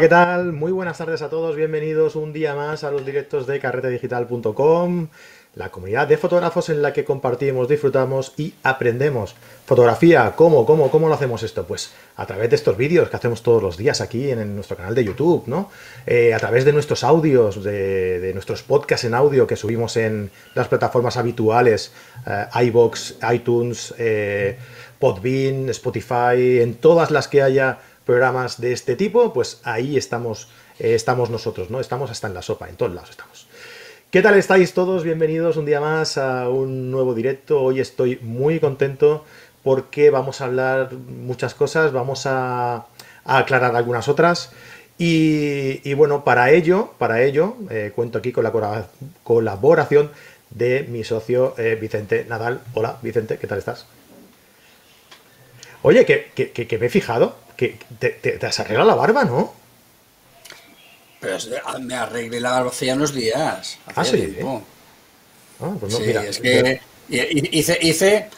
¿qué tal? Muy buenas tardes a todos, bienvenidos un día más a los directos de carretedigital.com, la comunidad de fotógrafos en la que compartimos, disfrutamos y aprendemos. Fotografía, ¿cómo, cómo, cómo lo hacemos esto? Pues a través de estos vídeos que hacemos todos los días aquí en, nuestro canal de YouTube, ¿no? Eh, a través de nuestros audios, de, nuestros podcasts en audio que subimos en las plataformas habituales, eh, iBox, iTunes, eh, Podbean, Spotify, en todas las que haya programas de este tipo, pues ahí estamos, eh, estamos nosotros, ¿no? Estamos hasta en la sopa, en todos lados estamos. ¿Qué tal estáis todos? Bienvenidos un día más a un nuevo directo. Hoy estoy muy contento porque vamos a hablar muchas cosas, vamos a, aclarar algunas otras. Y, bueno, para ello, para ello, eh, cuento aquí con la colaboración de mi socio eh, Vicente Nadal. Hola, Vicente, ¿qué tal estás? Oye, que, que me he fijado que te, has arreglado la barba, ¿no? Pero ah, me arreglé la barba hace ya unos días. Ah, sí. Ah, pues no, sí, es que hice, hice,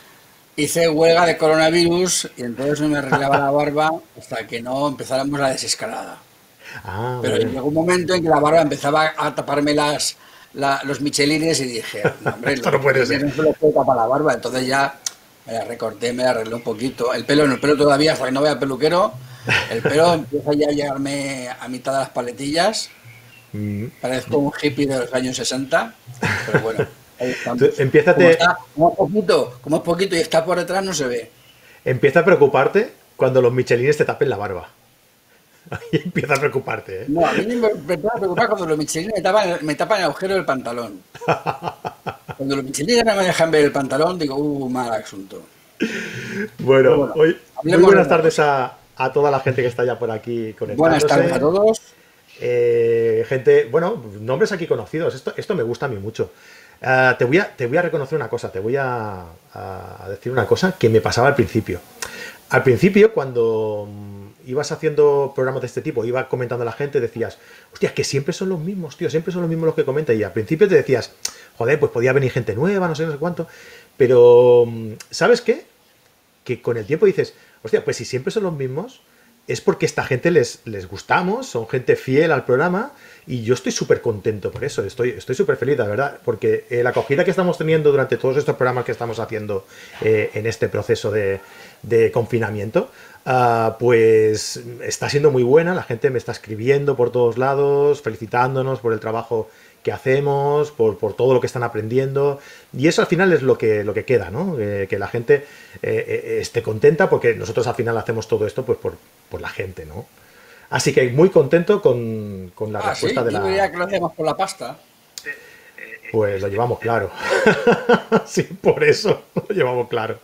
hice huelga de coronavirus y entonces no me arreglaba la barba hasta que no empezáramos la desescalada. Ah, Pero llegó un momento en que la barba empezaba a taparme las, los michelines y dije, hombre, Esto no puede ser. No se lo puede tapar la barba. Entonces ya me la recorté, me la arreglé un poquito. El pelo, en el pelo todavía, hasta que no vea peluquero, el pelo empieza ya a llegarme a mitad de las paletillas. Mm. Parezco un hippie de los años 60, pero bueno. Empieza como, está, como, es poquito, como es poquito y está por detrás, no se ve. Empieza a preocuparte cuando los michelines te tapen la barba. Ahí empieza a preocuparte, ¿eh? No, a mí me empieza a preocupar cuando los michelines me tapan, me tapan el agujero del pantalón. Cuando los michelines no me dejan ver el pantalón, digo, uh, mal asunto. Bueno, hoy, muy buenas tardes a, toda la gente que está ya por aquí conectándose. Buenas tardes a todos. Eh, gente, bueno, nombres aquí conocidos. Esto, esto me gusta a mí mucho. Ah, te, voy a, te voy a reconocer una cosa, te voy a, decir una cosa que me pasaba al principio. Al principio, cuando ibas haciendo programas de este tipo, iba comentando a la gente, decías, hostia, que siempre son los mismos, tío, siempre son los mismos los que comentan. Y al principio te decías, joder, pues podía venir gente nueva, no sé, no sé cuánto. Pero, mm, ¿sabes qué? Que con el tiempo dices, hostia, pues si siempre son los mismos, es porque esta gente les, les gustamos, son gente fiel al programa y yo estoy súper contento por eso, estoy súper feliz, la verdad, porque eh, la acogida que estamos teniendo durante todos estos programas que estamos haciendo eh, en este proceso de, confinamiento, ah, pues está siendo muy buena, la gente me está escribiendo por todos lados, felicitándonos por el trabajo que hacemos, por, todo lo que están aprendiendo. Y eso al final es lo que, lo que queda, ¿no? que la gente eh, eh, esté contenta porque nosotros al final hacemos todo esto pues por, la gente, ¿no? Así que muy contento con, la ah, respuesta de la... Yo que lo hacemos por la pasta. Pues lo llevamos claro. sí, por eso lo llevamos claro.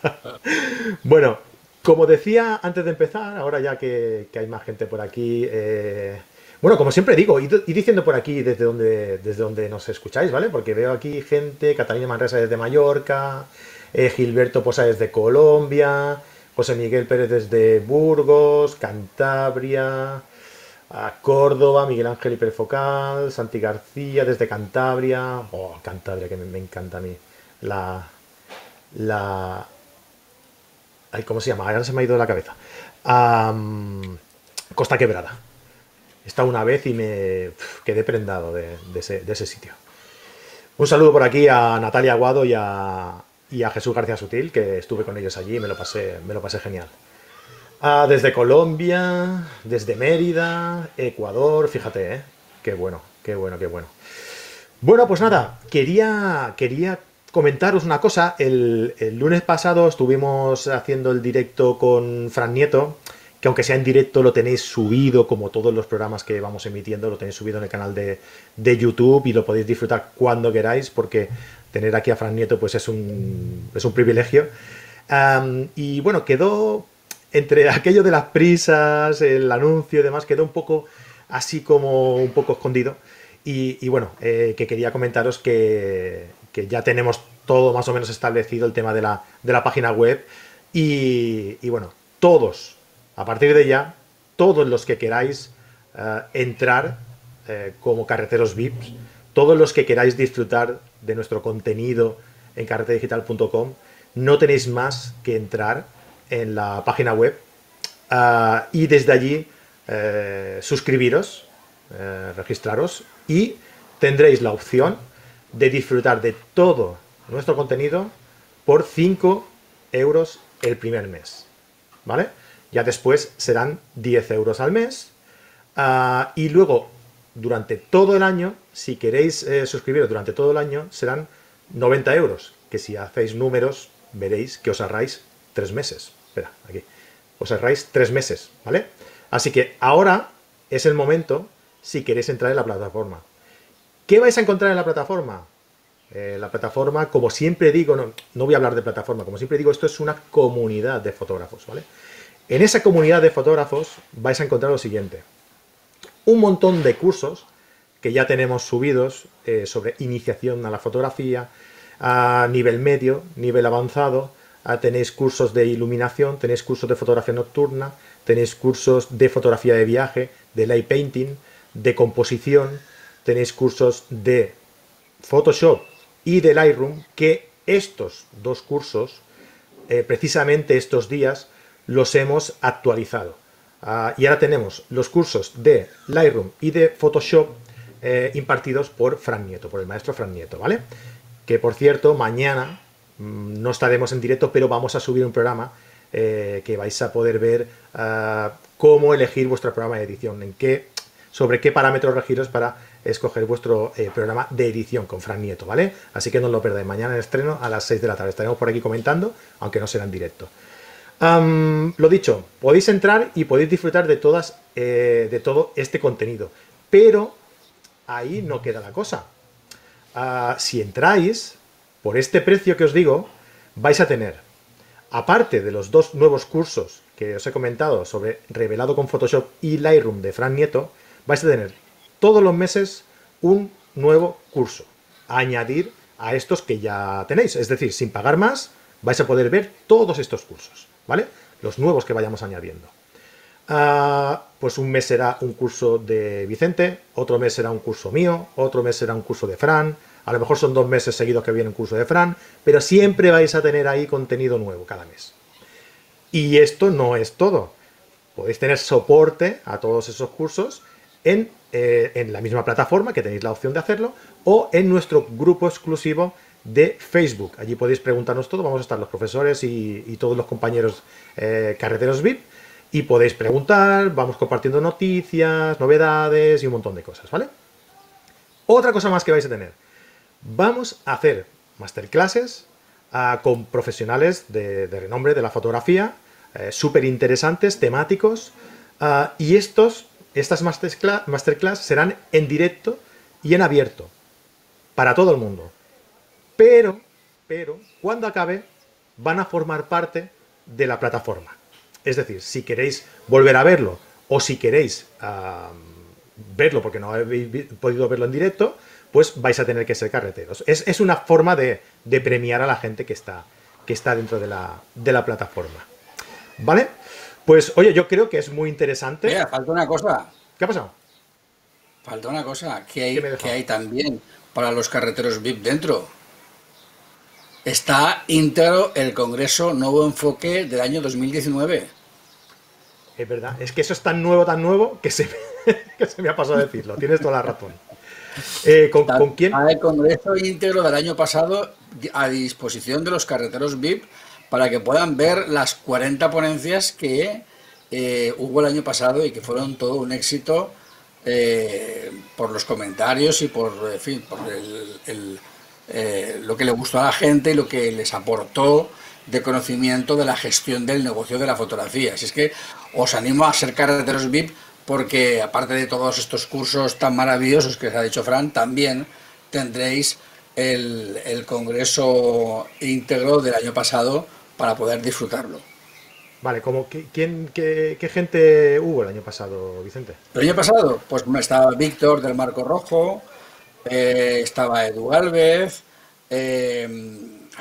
bueno, como decía antes de empezar, ahora ya que, hay más gente por aquí, eh, bueno, como siempre digo, y, diciendo por aquí desde donde, desde donde nos escucháis, ¿vale? Porque veo aquí gente, Catalina Manresa desde Mallorca, eh, Gilberto Posa desde Colombia, José Miguel Pérez desde Burgos, Cantabria, Córdoba, Miguel Ángel Hiperfocal, Santi García desde Cantabria, oh, Cantabria, que me, encanta a mí, la, la, ¿cómo se llama? Ahora se me ha ido de la cabeza. Costa Quebrada, estado una vez y me quedé prendado de, ese, sitio. Un saludo por aquí a Natalia Aguado y a, Jesús García Sutil, que estuve con ellos allí y me lo pasé, me lo pasé genial. Ah, desde Colombia, desde Mérida, Ecuador, fíjate, ¿eh? Qué bueno, qué bueno, qué bueno. Bueno, pues nada, quería, quería comentaros una cosa. El, el lunes pasado estuvimos haciendo el directo con Fran Nieto que aunque sea en directo lo tenéis subido, como todos los programas que vamos emitiendo, lo tenéis subido en el canal de, YouTube y lo podéis disfrutar cuando queráis, porque tener aquí a Fran Nieto pues es un, es un privilegio. y bueno, quedó entre aquello de las prisas, el anuncio y demás, quedó un poco así como un poco escondido. Y, bueno, eh, que quería comentaros que, ya tenemos todo más o menos establecido el tema de la, de la página web. Y, bueno, todos, a partir de ya, todos los que queráis eh, entrar eh, como carreteros VIPs, todos los que queráis disfrutar de nuestro contenido en carreteradigital.com, no tenéis más que entrar en la página web eh, y desde allí suscribiros, registraros y tendréis la opción de disfrutar de todo nuestro contenido por 5 euros el primer mes. ¿Vale? Ya después serán 10 euros al mes. Ah, y luego, durante todo el año, si queréis eh, suscribiros durante todo el año, serán 90 euros. Que si hacéis números, veréis que os ahorráis 3 meses. Espera, aquí. Os ahorráis 3 meses, ¿vale? Así que ahora es el momento si queréis entrar en la plataforma. ¿Qué vais a encontrar en la plataforma? Eh, la plataforma, como siempre digo, no, voy a hablar de plataforma, como siempre digo, esto es una comunidad de fotógrafos, ¿vale? En esa comunidad de fotógrafos vais a encontrar lo siguiente. Un montón de cursos que ya tenemos subidos eh, sobre iniciación a la fotografía, a nivel medio, nivel avanzado, tenéis cursos de iluminación, tenéis cursos de fotografía nocturna, tenéis cursos de fotografía de viaje, de light painting, de composición, tenéis cursos de Photoshop y de Lightroom, que estos dos cursos, eh, precisamente estos días, los hemos actualizado. Ah, y ahora tenemos los cursos de Lightroom y de Photoshop eh, impartidos por Fran Nieto, por el maestro Fran Nieto, ¿vale? Que por cierto, mañana mm, no estaremos en directo, pero vamos a subir un programa eh, que vais a poder ver ah, cómo elegir vuestro programa de edición, en qué, sobre qué parámetros regiros para escoger vuestro eh, programa de edición con Fran Nieto, ¿vale? Así que no lo perdáis. Mañana en estreno a las 6 de la tarde. Estaremos por aquí comentando, aunque no será en directo. lo dicho, podéis entrar y podéis disfrutar de todas, eh, de todo este contenido. Pero ahí no queda la cosa. Ah, si entráis, por este precio que os digo, vais a tener, aparte de los dos nuevos cursos que os he comentado sobre revelado con Photoshop y Lightroom de Fran Nieto, vais a tener todos los meses un nuevo curso a añadir a estos que ya tenéis. Es decir, sin pagar más, vais a poder ver todos estos cursos, ¿vale? Los nuevos que vayamos añadiendo. Ah, pues un mes será un curso de Vicente, otro mes será un curso mío, otro mes será un curso de Fran, a lo mejor son dos meses seguidos que viene un curso de Fran, pero siempre vais a tener ahí contenido nuevo cada mes. Y esto no es todo. Podéis tener soporte a todos esos cursos en, eh, en la misma plataforma, que tenéis la opción de hacerlo, o en nuestro grupo exclusivo de Facebook. Allí podéis preguntarnos todo, vamos a estar los profesores y, todos los compañeros eh, carreteros VIP y podéis preguntar, vamos compartiendo noticias, novedades y un montón de cosas, ¿vale? Otra cosa más que vais a tener. Vamos a hacer masterclasses ah, con profesionales de, renombre de la fotografía, eh, súper interesantes, temáticos, ah, y estos estas masterclass, serán en directo y en abierto para todo el mundo. Pero, pero, cuando acabe, van a formar parte de la plataforma. Es decir, si queréis volver a verlo o si queréis verlo porque no habéis podido verlo en directo, pues vais a tener que ser carreteros. Es, una forma de, premiar a la gente que está, que está dentro de la, de la plataforma. ¿Vale? Pues oye, yo creo que es muy interesante. Mira, falta una cosa. ¿Qué ha pasado? Falta una cosa, que hay, que hay también para los carreteros VIP dentro. Está íntegro el Congreso Nuevo Enfoque del año 2019. Es verdad, es que eso es tan nuevo, tan nuevo, que se, que se me ha pasado a decirlo. Tienes toda la razón. Eh, ¿con, ¿con, quién? El Congreso íntegro del año pasado a disposición de los carreteros VIP para que puedan ver las 40 ponencias que eh, hubo el año pasado y que fueron todo un éxito eh, por los comentarios y por, en fin, por eh, lo que le gustó a la gente y lo que les aportó de conocimiento de la gestión del negocio de la fotografía. Así es que os animo a ser carreteros VIP porque aparte de todos estos cursos tan maravillosos que os ha dicho Fran, también tendréis el, el congreso íntegro del año pasado para poder disfrutarlo. Vale, como quién, qué, gente hubo el año pasado, Vicente? El año pasado, pues estaba Víctor del Marco Rojo, eh, estaba Edu Galvez, eh,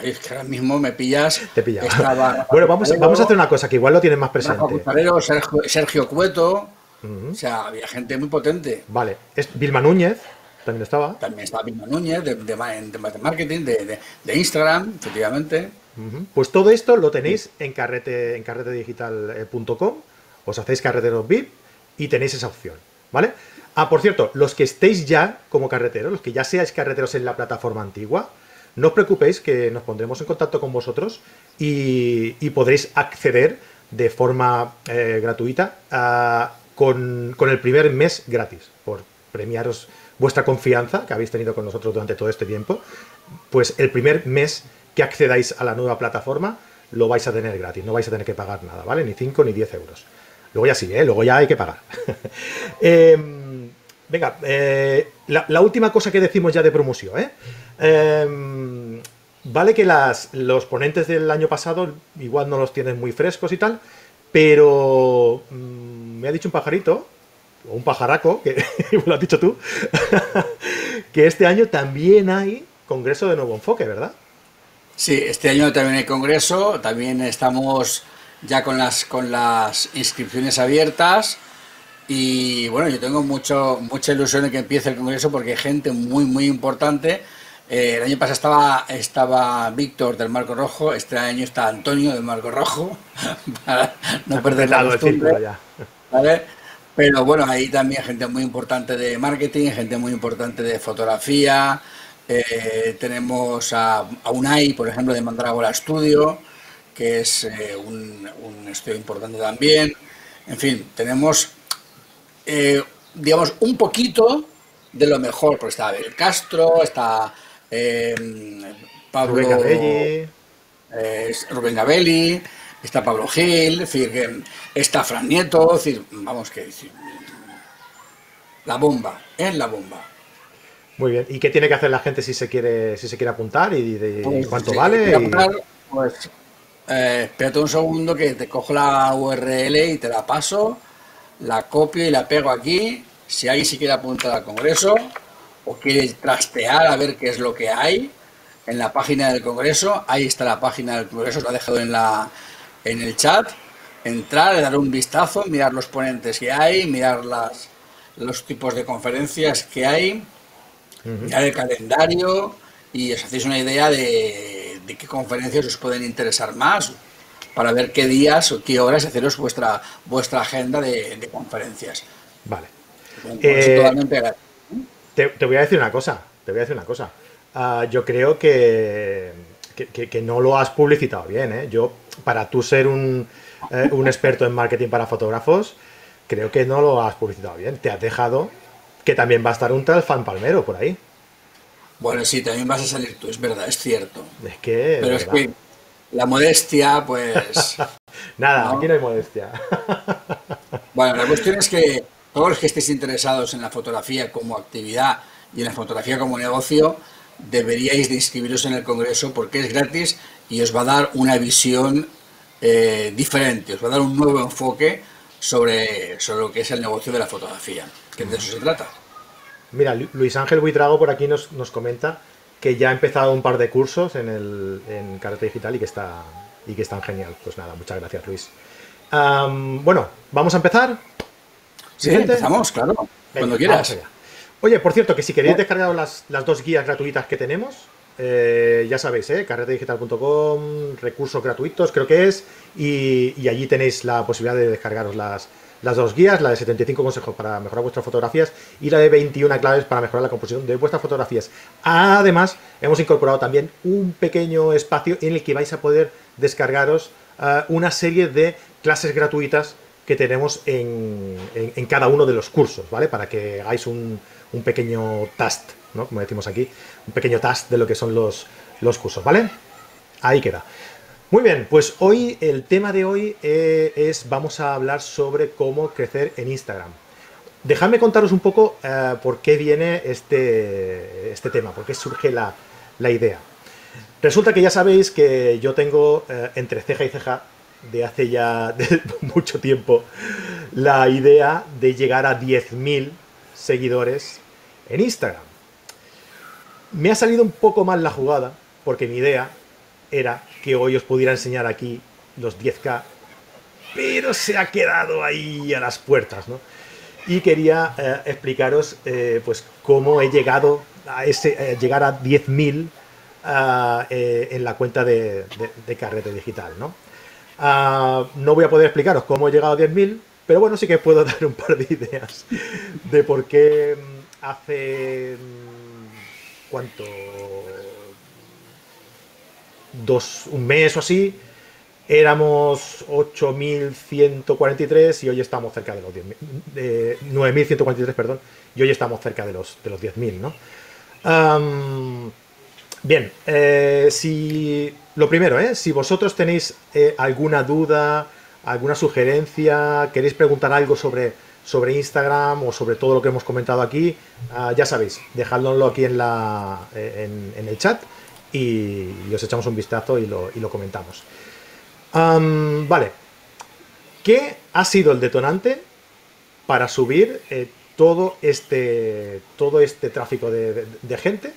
es que ahora mismo me pillas. Te pillas. bueno, vamos, vamos a hacer una cosa que igual lo tienen más presente. Sergio, Sergio Cueto, o sea, había gente muy potente. Vale, es Vilma Núñez. También estaba. También estaba Vilma Núñez, de, de, marketing, de, de Instagram, efectivamente. Pues todo esto lo tenéis en, carrete, en carretedigital.com, os hacéis carreteros VIP y tenéis esa opción, ¿vale? Ah, por cierto, los que estéis ya como carreteros, los que ya seáis carreteros en la plataforma antigua, no os preocupéis que nos pondremos en contacto con vosotros y, podréis acceder de forma eh, gratuita con, con, el primer mes gratis, por premiaros vuestra confianza que habéis tenido con nosotros durante todo este tiempo. Pues el primer mes que accedáis a la nueva plataforma lo vais a tener gratis, no vais a tener que pagar nada, ¿vale? Ni 5 ni 10 euros. Luego ya sí, ¿eh? Luego ya hay que pagar. Em, venga, eh, la, última cosa que decimos ya de promoción, ¿eh? Em, vale que las, los ponentes del año pasado igual no los tienen muy frescos y tal, pero mm, me ha dicho un pajarito, o un pajaraco, que lo has dicho tú, que este año también hay Congreso de Nuevo Enfoque, ¿verdad? Sí, este año también hay congreso, también estamos ya con las, con las inscripciones abiertas y bueno, yo tengo mucho, mucha ilusión de que empiece el congreso porque hay gente muy, muy importante. Eh, el año pasado estaba, estaba Víctor del Marco Rojo, este año está Antonio del Marco Rojo, para no perder la costumbre. ¿vale? Pero bueno, hay también gente muy importante de marketing, gente muy importante de fotografía, eh, tenemos a, UNAI, por ejemplo, de Mandrágora Studio, que es eh, un, estudio importante también. En fin, tenemos, eh, digamos, un poquito de lo mejor, porque está Abel Castro, está Pablo Rubén Gabelli. Rubén Gabelli, está Pablo Gil, está Fran Nieto, vamos que decir, la bomba, es la bomba. Muy bien. ¿Y qué tiene que hacer la gente si se quiere, si se quiere apuntar y, de, pues, cuánto vale? pues eh, espérate un segundo que te cojo la URL y te la paso, la copio y la pego aquí. Si alguien se quiere apuntar al Congreso o quiere trastear a ver qué es lo que hay en la página del Congreso, ahí está la página del Congreso, lo ha dejado en, la, en el chat. Entrar, dar un vistazo, mirar los ponentes que hay, mirar las, los tipos de conferencias que hay mirar el calendario y os hacéis una idea de, qué conferencias os pueden interesar más para ver qué días o qué horas haceros vuestra vuestra agenda de, conferencias. Vale. Eh, te, voy a decir una cosa, te voy a decir una cosa. Ah, yo creo que, que, no lo has publicitado bien. ¿eh? Yo, para tú ser un, eh, un experto en marketing para fotógrafos, creo que no lo has publicitado bien. Te has dejado que también va a estar un tal fan palmero por ahí. Bueno, sí, también vas a salir tú, es verdad, es cierto. Es que. Pero es que la modestia, pues. Nada, aquí no hay modestia. bueno, la cuestión es que todos los que estéis interesados en la fotografía como actividad y en la fotografía como negocio, deberíais de inscribiros en el Congreso porque es gratis y os va a dar una visión eh, diferente, os va a dar un nuevo enfoque sobre, sobre lo que es el negocio de la fotografía que de eso se trata. Mira, Luis Ángel Buitrago por aquí nos, comenta que ya ha empezado un par de cursos en, el, en Karate Digital y que, está, y que están genial. Pues nada, muchas gracias Luis. bueno, ¿vamos a empezar? Sí, empezamos, claro. cuando quieras. Oye, por cierto, que si queréis descargar las, las dos guías gratuitas que tenemos, eh, ya sabéis, ¿eh? carretedigital.com, recursos gratuitos creo que es, y, allí tenéis la posibilidad de descargaros las, las dos guías, la de 75 consejos para mejorar vuestras fotografías y la de 21 claves para mejorar la composición de vuestras fotografías. Además, hemos incorporado también un pequeño espacio en el que vais a poder descargaros eh, una serie de clases gratuitas que tenemos en, cada uno de los cursos, ¿vale? Para que hagáis un, pequeño tast, ¿no? Como decimos aquí, un pequeño tast de lo que son los, los cursos, ¿vale? Ahí queda. Muy bien, pues hoy el tema de hoy eh, es, vamos a hablar sobre cómo crecer en Instagram. Dejadme contaros un poco eh, por qué viene este, este tema, por qué surge la, idea. Resulta que ya sabéis que yo tengo eh, entre ceja y ceja de hace ya mucho tiempo la idea de llegar a 10.000 seguidores en Instagram. Me ha salido un poco mal la jugada porque mi idea era que hoy os pudiera enseñar aquí los 10K, pero se ha quedado ahí a las puertas, ¿no? Y quería eh, explicaros eh, pues cómo he llegado a ese, eh, llegar a 10.000 en la cuenta de, Carrete Digital, ¿no? Ah, no voy a poder explicaros cómo he llegado a 10.000 Pero bueno, sí que puedo dar un par de ideas de por qué mm, hace... ¿Cuánto? Dos, un mes o así, éramos 8.143 y hoy estamos cerca de los 10.000. 9.143, perdón, y hoy estamos cerca de los, de los 10.000, ¿no? bien, eh, si... Lo primero, ¿eh? Si vosotros tenéis eh, alguna duda, alguna sugerencia, queréis preguntar algo sobre, sobre Instagram o sobre todo lo que hemos comentado aquí, ah, ya sabéis, dejadlo aquí en, la, en, el chat y, os echamos un vistazo y lo, y lo comentamos vale. ¿Qué ha sido el detonante para subir eh, todo, este, todo este tráfico de, gente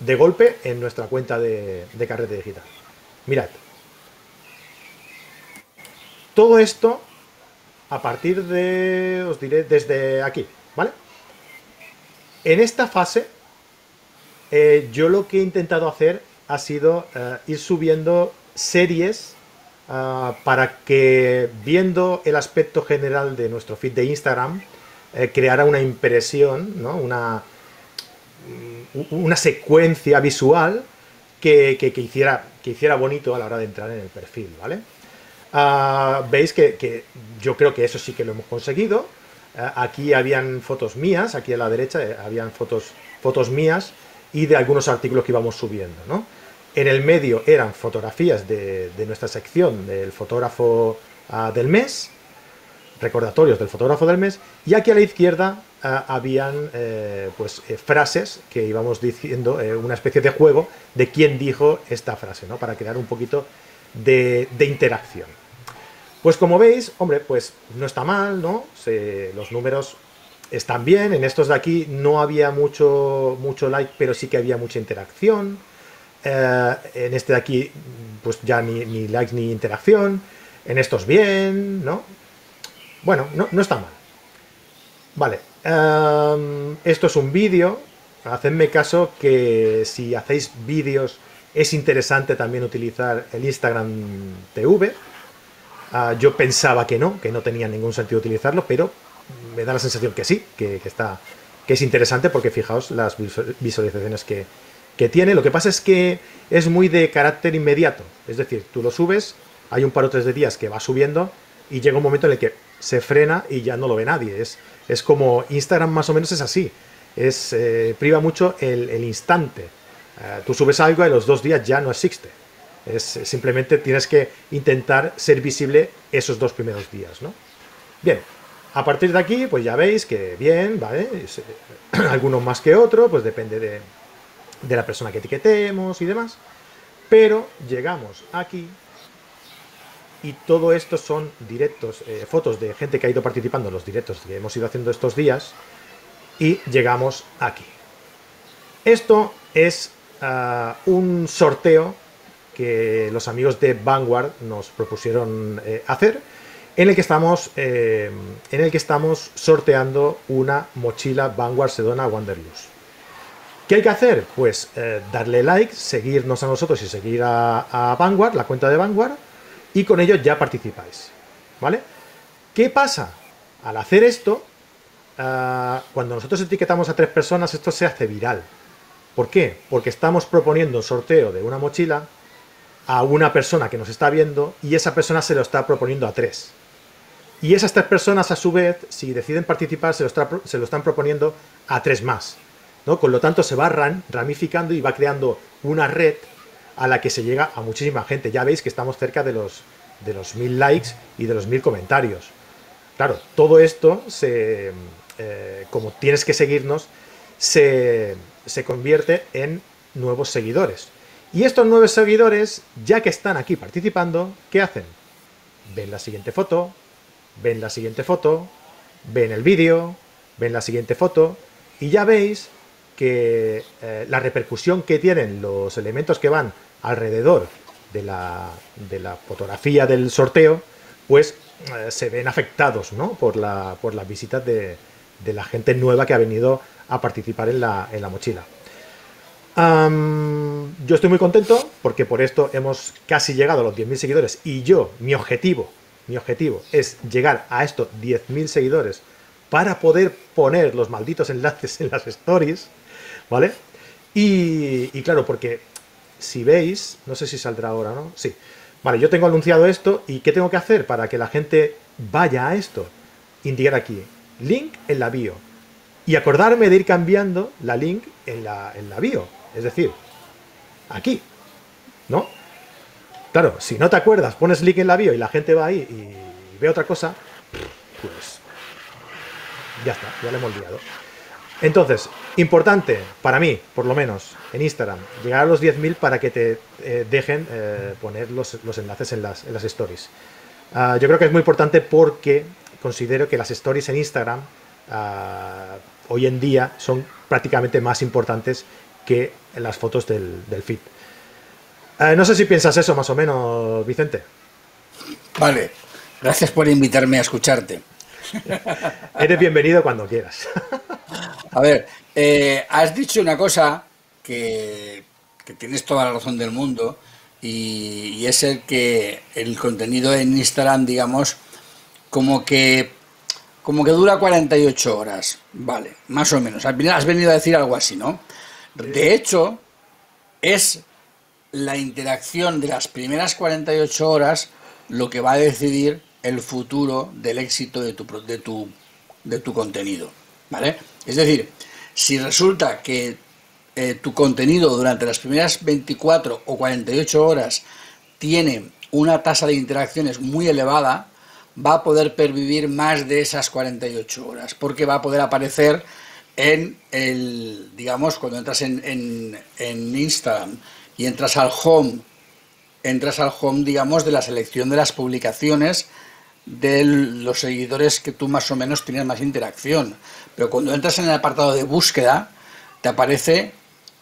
de golpe en nuestra cuenta de, de carrete digital? Mirad. Todo esto a partir de, os diré, desde aquí, ¿vale? En esta fase, eh, yo lo que he intentado hacer ha sido eh, ir subiendo series ah, para que viendo el aspecto general de nuestro feed de Instagram eh, creara una impresión, ¿no? una, mm, una secuencia visual que, que, hiciera, que hiciera bonito a la hora de entrar en el perfil, ¿vale? Ah, Veis que, yo creo que eso sí que lo hemos conseguido. Eh, aquí habían fotos mías, aquí a la derecha habían fotos, fotos mías y de algunos artículos que íbamos subiendo, ¿no? En el medio eran fotografías de, nuestra sección del fotógrafo ah, del mes, recordatorios del fotógrafo del mes, y aquí a la izquierda ah, habían eh, pues, eh, frases que íbamos diciendo, eh, una especie de juego de quién dijo esta frase, ¿no? para crear un poquito de, interacción. Pues como veis, hombre, pues no está mal, ¿no? los números están bien, en estos de aquí no había mucho, mucho like, pero sí que había mucha interacción. Eh, en este de aquí, pues ya ni, likes ni interacción. En estos bien, ¿no? Bueno, no, está mal. Vale. Em, esto es un vídeo. Hacedme caso que si hacéis vídeos es interesante también utilizar el Instagram TV. Ah, yo pensaba que no, que no tenía ningún sentido utilizarlo, pero me da la sensación que sí, que, está, que es interesante porque fijaos las visualizaciones que, que tiene. Lo que pasa es que es muy de carácter inmediato. Es decir, tú lo subes, hay un par o tres de días que va subiendo y llega un momento en el que se frena y ya no lo ve nadie. Es, es como Instagram más o menos es así. Es, eh, priva mucho el, instante. Eh, tú subes algo y los dos días ya no existe. Es, simplemente tienes que intentar ser visible esos dos primeros días, ¿no? Bien, a partir de aquí, pues ya veis que bien, ¿vale? algunos más que otro, pues depende de, de la persona que etiquetemos y demás. Pero llegamos aquí y todo esto son directos, eh, fotos de gente que ha ido participando en los directos que hemos ido haciendo estos días y llegamos aquí. Esto es ah, un sorteo que los amigos de Vanguard nos propusieron eh, hacer en el que estamos eh, en el que estamos sorteando una mochila Vanguard Sedona Wanderlust. ¿Qué hay que hacer? Pues eh, darle like, seguirnos a nosotros y seguir a, Vanguard, la cuenta de Vanguard, y con ello ya participáis. ¿Vale? ¿Qué pasa? Al hacer esto, cuando nosotros etiquetamos a tres personas, esto se hace viral. ¿Por qué? Porque estamos proponiendo un sorteo de una mochila a una persona que nos está viendo y esa persona se lo está proponiendo a tres. Y esas tres personas, a su vez, si deciden participar, se lo, se lo están proponiendo a tres más. Con lo tanto, se va ramificando y va creando una red a la que se llega a muchísima gente. Ya veis que estamos cerca de los, de los mil likes y de los mil comentarios. Claro, todo esto, se, eh, como tienes que seguirnos, se, se convierte en nuevos seguidores. Y estos nuevos seguidores, ya que están aquí participando, ¿qué hacen? Ven la siguiente foto, ven la siguiente foto, ven el vídeo, ven la siguiente foto, y ya veis que eh, la repercusión que tienen los elementos que van alrededor de la, fotografía del sorteo, pues eh, se ven afectados ¿no? por, la, por las visitas de, la gente nueva que ha venido a participar en la mochila. Yo estoy muy contento porque por esto hemos casi llegado a los 10.000 seguidores y yo, mi objetivo mi objetivo es llegar a estos 10.000 seguidores para poder poner los malditos enlaces en las stories, ¿vale? Y, claro, porque si veis, no sé si saldrá ahora, ¿no? Sí. Vale, yo tengo anunciado esto y ¿qué tengo que hacer para que la gente vaya a esto? Indicar aquí, link en la bio. Y acordarme de ir cambiando la link en la, en la bio. Es decir, aquí. ¿No? Claro, si no te acuerdas, pones link en la bio y la gente va ahí y ve otra cosa, pues ya está, ya lo hemos olvidado. Entonces, importante para mí, por lo menos, en Instagram, llegar a los 10.000 para que te eh, dejen eh, poner los, enlaces en las, stories. Ah, yo creo que es muy importante porque considero que las stories en Instagram ah, hoy en día son prácticamente más importantes que las fotos del, feed. Ah, no sé si piensas eso más o menos, Vicente. Vale, gracias por invitarme a escucharte. Eres bienvenido cuando quieras. A ver, eh, has dicho una cosa que, tienes toda la razón del mundo y, es el que el contenido en Instagram, digamos, como que como que dura 48 horas, vale, más o menos. Has venido a decir algo así, ¿no? De hecho, es la interacción de las primeras 48 horas lo que va a decidir el futuro del éxito de tu, de tu, de tu contenido. ¿vale? Es decir, si resulta que eh, tu contenido durante las primeras 24 o 48 horas tiene una tasa de interacciones muy elevada, va a poder pervivir más de esas 48 horas, porque va a poder aparecer en el, digamos, cuando entras en, en, en Instagram y entras al home, entras al home, digamos, de la selección de las publicaciones de los seguidores que tú más o menos tienes más interacción. Pero cuando entras en el apartado de búsqueda, te aparece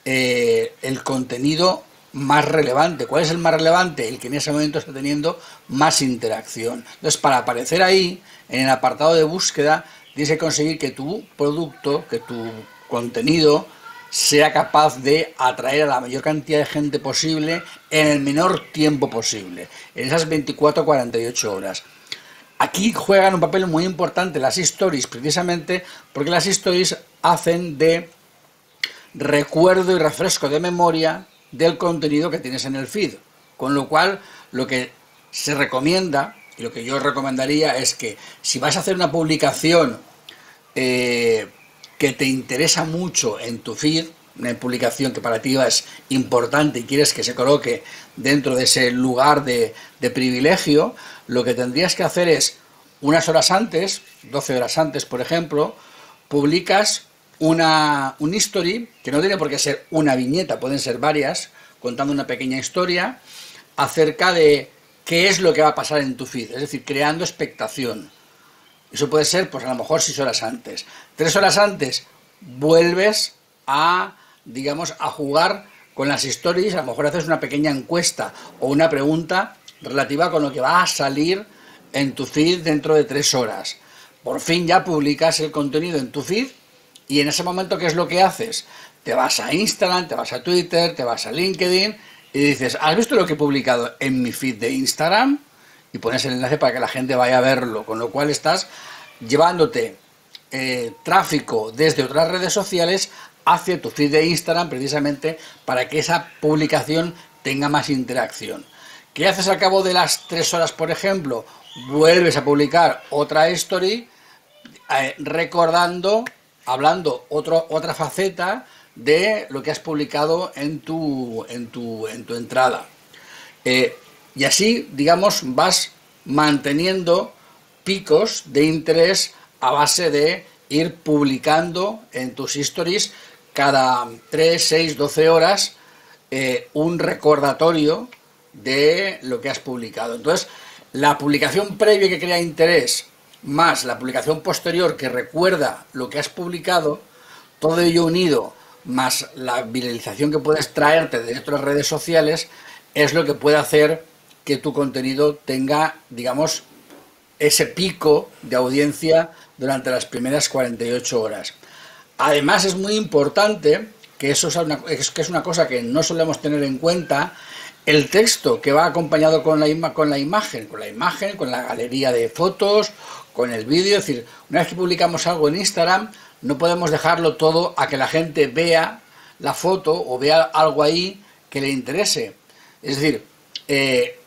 eh, el contenido más relevante. ¿Cuál es el más relevante? El que en ese momento está teniendo más interacción. Entonces, para aparecer ahí, en el apartado de búsqueda, tienes que conseguir que tu producto, que tu contenido, sea capaz de atraer a la mayor cantidad de gente posible en el menor tiempo posible, en esas 24 48 horas. Aquí juegan un papel muy importante las stories, precisamente porque las stories hacen de recuerdo y refresco de memoria del contenido que tienes en el feed. Con lo cual, lo que se recomienda, y lo que yo recomendaría es que si vas a hacer una publicación eh, que te interesa mucho en tu feed, una publicación que para ti es importante y quieres que se coloque dentro de ese lugar de, privilegio, lo que tendrías que hacer es, unas horas antes, 12 horas antes, por ejemplo, publicas una, un history, que no tiene por qué ser una viñeta, pueden ser varias, contando una pequeña historia acerca de qué es lo que va a pasar en tu feed, es decir, creando expectación. Eso puede ser, pues a lo mejor 6 horas antes. Tres horas antes vuelves a, digamos, a jugar con las stories, a lo mejor haces una pequeña encuesta o una pregunta relativa con lo que va a salir en tu feed dentro de tres horas. Por fin ya publicas el contenido en tu feed y en ese momento, ¿qué es lo que haces? Te vas a Instagram, te vas a Twitter, te vas a LinkedIn y dices, ¿has visto lo que he publicado en mi feed de Instagram? Y pones el enlace para que la gente vaya a verlo, con lo cual estás llevándote eh, tráfico desde otras redes sociales hacia tu feed de Instagram precisamente para que esa publicación tenga más interacción. ¿Qué haces al cabo de las tres horas, por ejemplo? Vuelves a publicar otra story eh, recordando, hablando otra faceta de lo que has publicado en tu, en tu, en tu entrada. Eh, y así, digamos, vas manteniendo picos de interés a base de ir publicando en tus stories cada 3, 6, 12 horas eh, un recordatorio de lo que has publicado. Entonces, la publicación previa que crea interés más la publicación posterior que recuerda lo que has publicado, todo ello unido más la viralización que puedes traerte de otras redes sociales, es lo que puede hacer que tu contenido tenga, digamos, ese pico de audiencia durante las primeras 48 horas. Además es muy importante, que eso es una, que es una cosa que no solemos tener en cuenta, el texto que va acompañado con la, con la imagen, con la imagen, con la galería de fotos, con el vídeo. Es decir, una vez que publicamos algo en Instagram, no podemos dejarlo todo a que la gente vea la foto o vea algo ahí que le interese. Es decir, eh,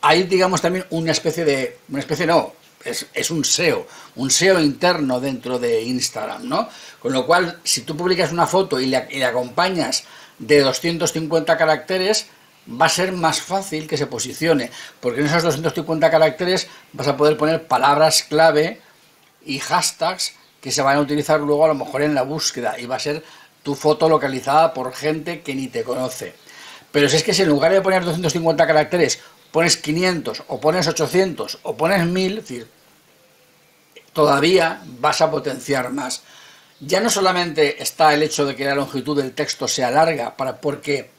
hay, digamos, también una especie de, una especie no, es, un SEO, un SEO interno dentro de Instagram, ¿no? Con lo cual, si tú publicas una foto y le, acompañas de 250 caracteres, va a ser más fácil que se posicione, porque en esos 250 caracteres vas a poder poner palabras clave y hashtags que se van a utilizar luego a lo mejor en la búsqueda y va a ser tu foto localizada por gente que ni te conoce. Pero si es que si en lugar de poner 250 caracteres pones 500 o pones 800 o pones 1000, es decir, todavía vas a potenciar más. Ya no solamente está el hecho de que la longitud del texto sea larga, para, porque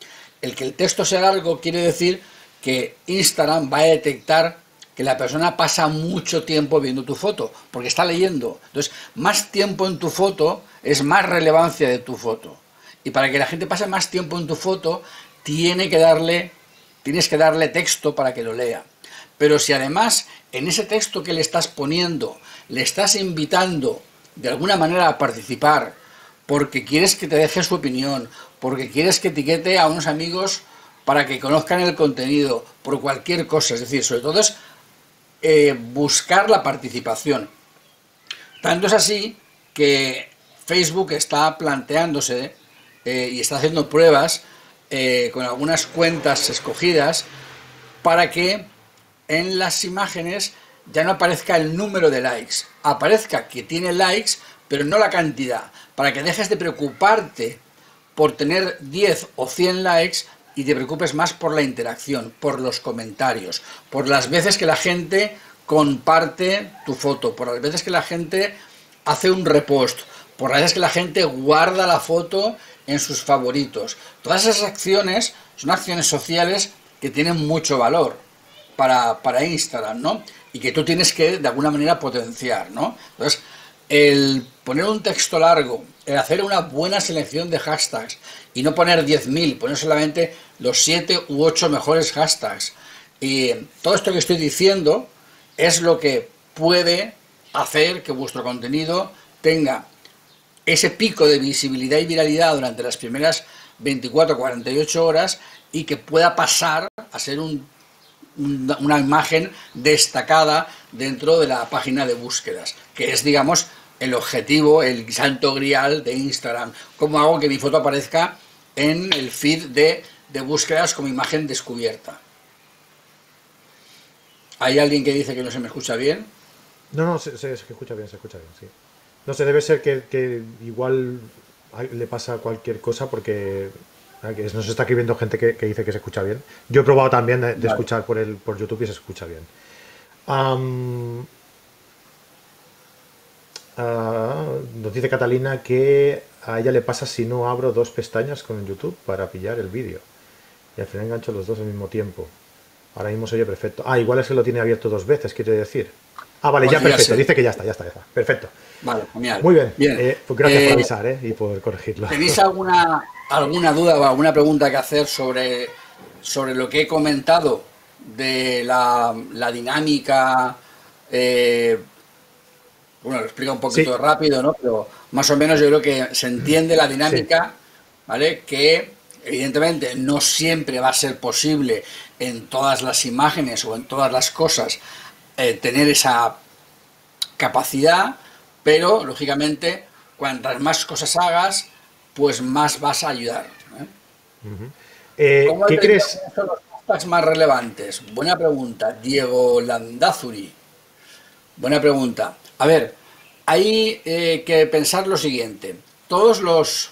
el que el texto sea largo quiere decir que Instagram va a detectar que la persona pasa mucho tiempo viendo tu foto, porque está leyendo. Entonces, más tiempo en tu foto es más relevancia de tu foto. Y para que la gente pase más tiempo en tu foto, tiene que darle, tienes que darle texto para que lo lea. Pero si además en ese texto que le estás poniendo le estás invitando de alguna manera a participar, porque quieres que te deje su opinión, porque quieres que etiquete a unos amigos para que conozcan el contenido, por cualquier cosa, es decir, sobre todo es eh, buscar la participación. Tanto es así que Facebook está planteándose eh, y está haciendo pruebas eh, con algunas cuentas escogidas para que en las imágenes ya no aparezca el número de likes, aparezca que tiene likes, pero no la cantidad, para que dejes de preocuparte por tener 10 o 100 likes y te preocupes más por la interacción, por los comentarios, por las veces que la gente comparte tu foto, por las veces que la gente hace un repost, por las veces que la gente guarda la foto en sus favoritos. Todas esas acciones son acciones sociales que tienen mucho valor para, para Instagram, ¿no? y que tú tienes que de alguna manera potenciar, ¿no? Entonces, el poner un texto largo, hacer una buena selección de hashtags y no poner 10.000, poner solamente los 7 u 8 mejores hashtags. Y todo esto que estoy diciendo es lo que puede hacer que vuestro contenido tenga ese pico de visibilidad y viralidad durante las primeras 24 o 48 horas y que pueda pasar a ser un una imagen destacada dentro de la página de búsquedas, que es, digamos, el objetivo, el santo grial de Instagram. ¿Cómo hago que mi foto aparezca en el feed de, búsquedas como imagen descubierta? ¿Hay alguien que dice que no se me escucha bien? No, no, se, escucha bien, se escucha bien, sí. No sé, debe ser que, que igual le pasa cualquier cosa porque nos está escribiendo gente que, dice que se escucha bien. Yo he probado también de, escuchar por, el, por YouTube y se escucha bien. Ah, nos dice Catalina que a ella le pasa si no abro dos pestañas con el YouTube para pillar el vídeo. Y al final engancho los dos al mismo tiempo. Ahora mismo se oye perfecto. Ah, igual es que lo tiene abierto dos veces, quiere decir. Ah, vale, ya perfecto. Dice que ya está, ya está, ya está. Perfecto. Vale, genial. Muy bien. Eh, pues gracias por eh, avisar eh, y por corregirlo. ¿Tenéis alguna, alguna duda o alguna pregunta que hacer sobre, sobre lo que he comentado de la, dinámica? Bueno, lo explico un poquito rápido, ¿no? Pero más o menos yo creo que se entiende la dinámica, ¿vale? Que evidentemente no siempre va a ser posible en todas las imágenes o en todas las cosas tener esa capacidad, pero lógicamente cuantas más cosas hagas, pues más vas a ayudar. ¿eh? Eh, ¿Qué crees? Son los hashtags más relevantes? Buena pregunta, Diego Landazuri. Buena pregunta. A ver, hay eh, que pensar lo siguiente. Todos los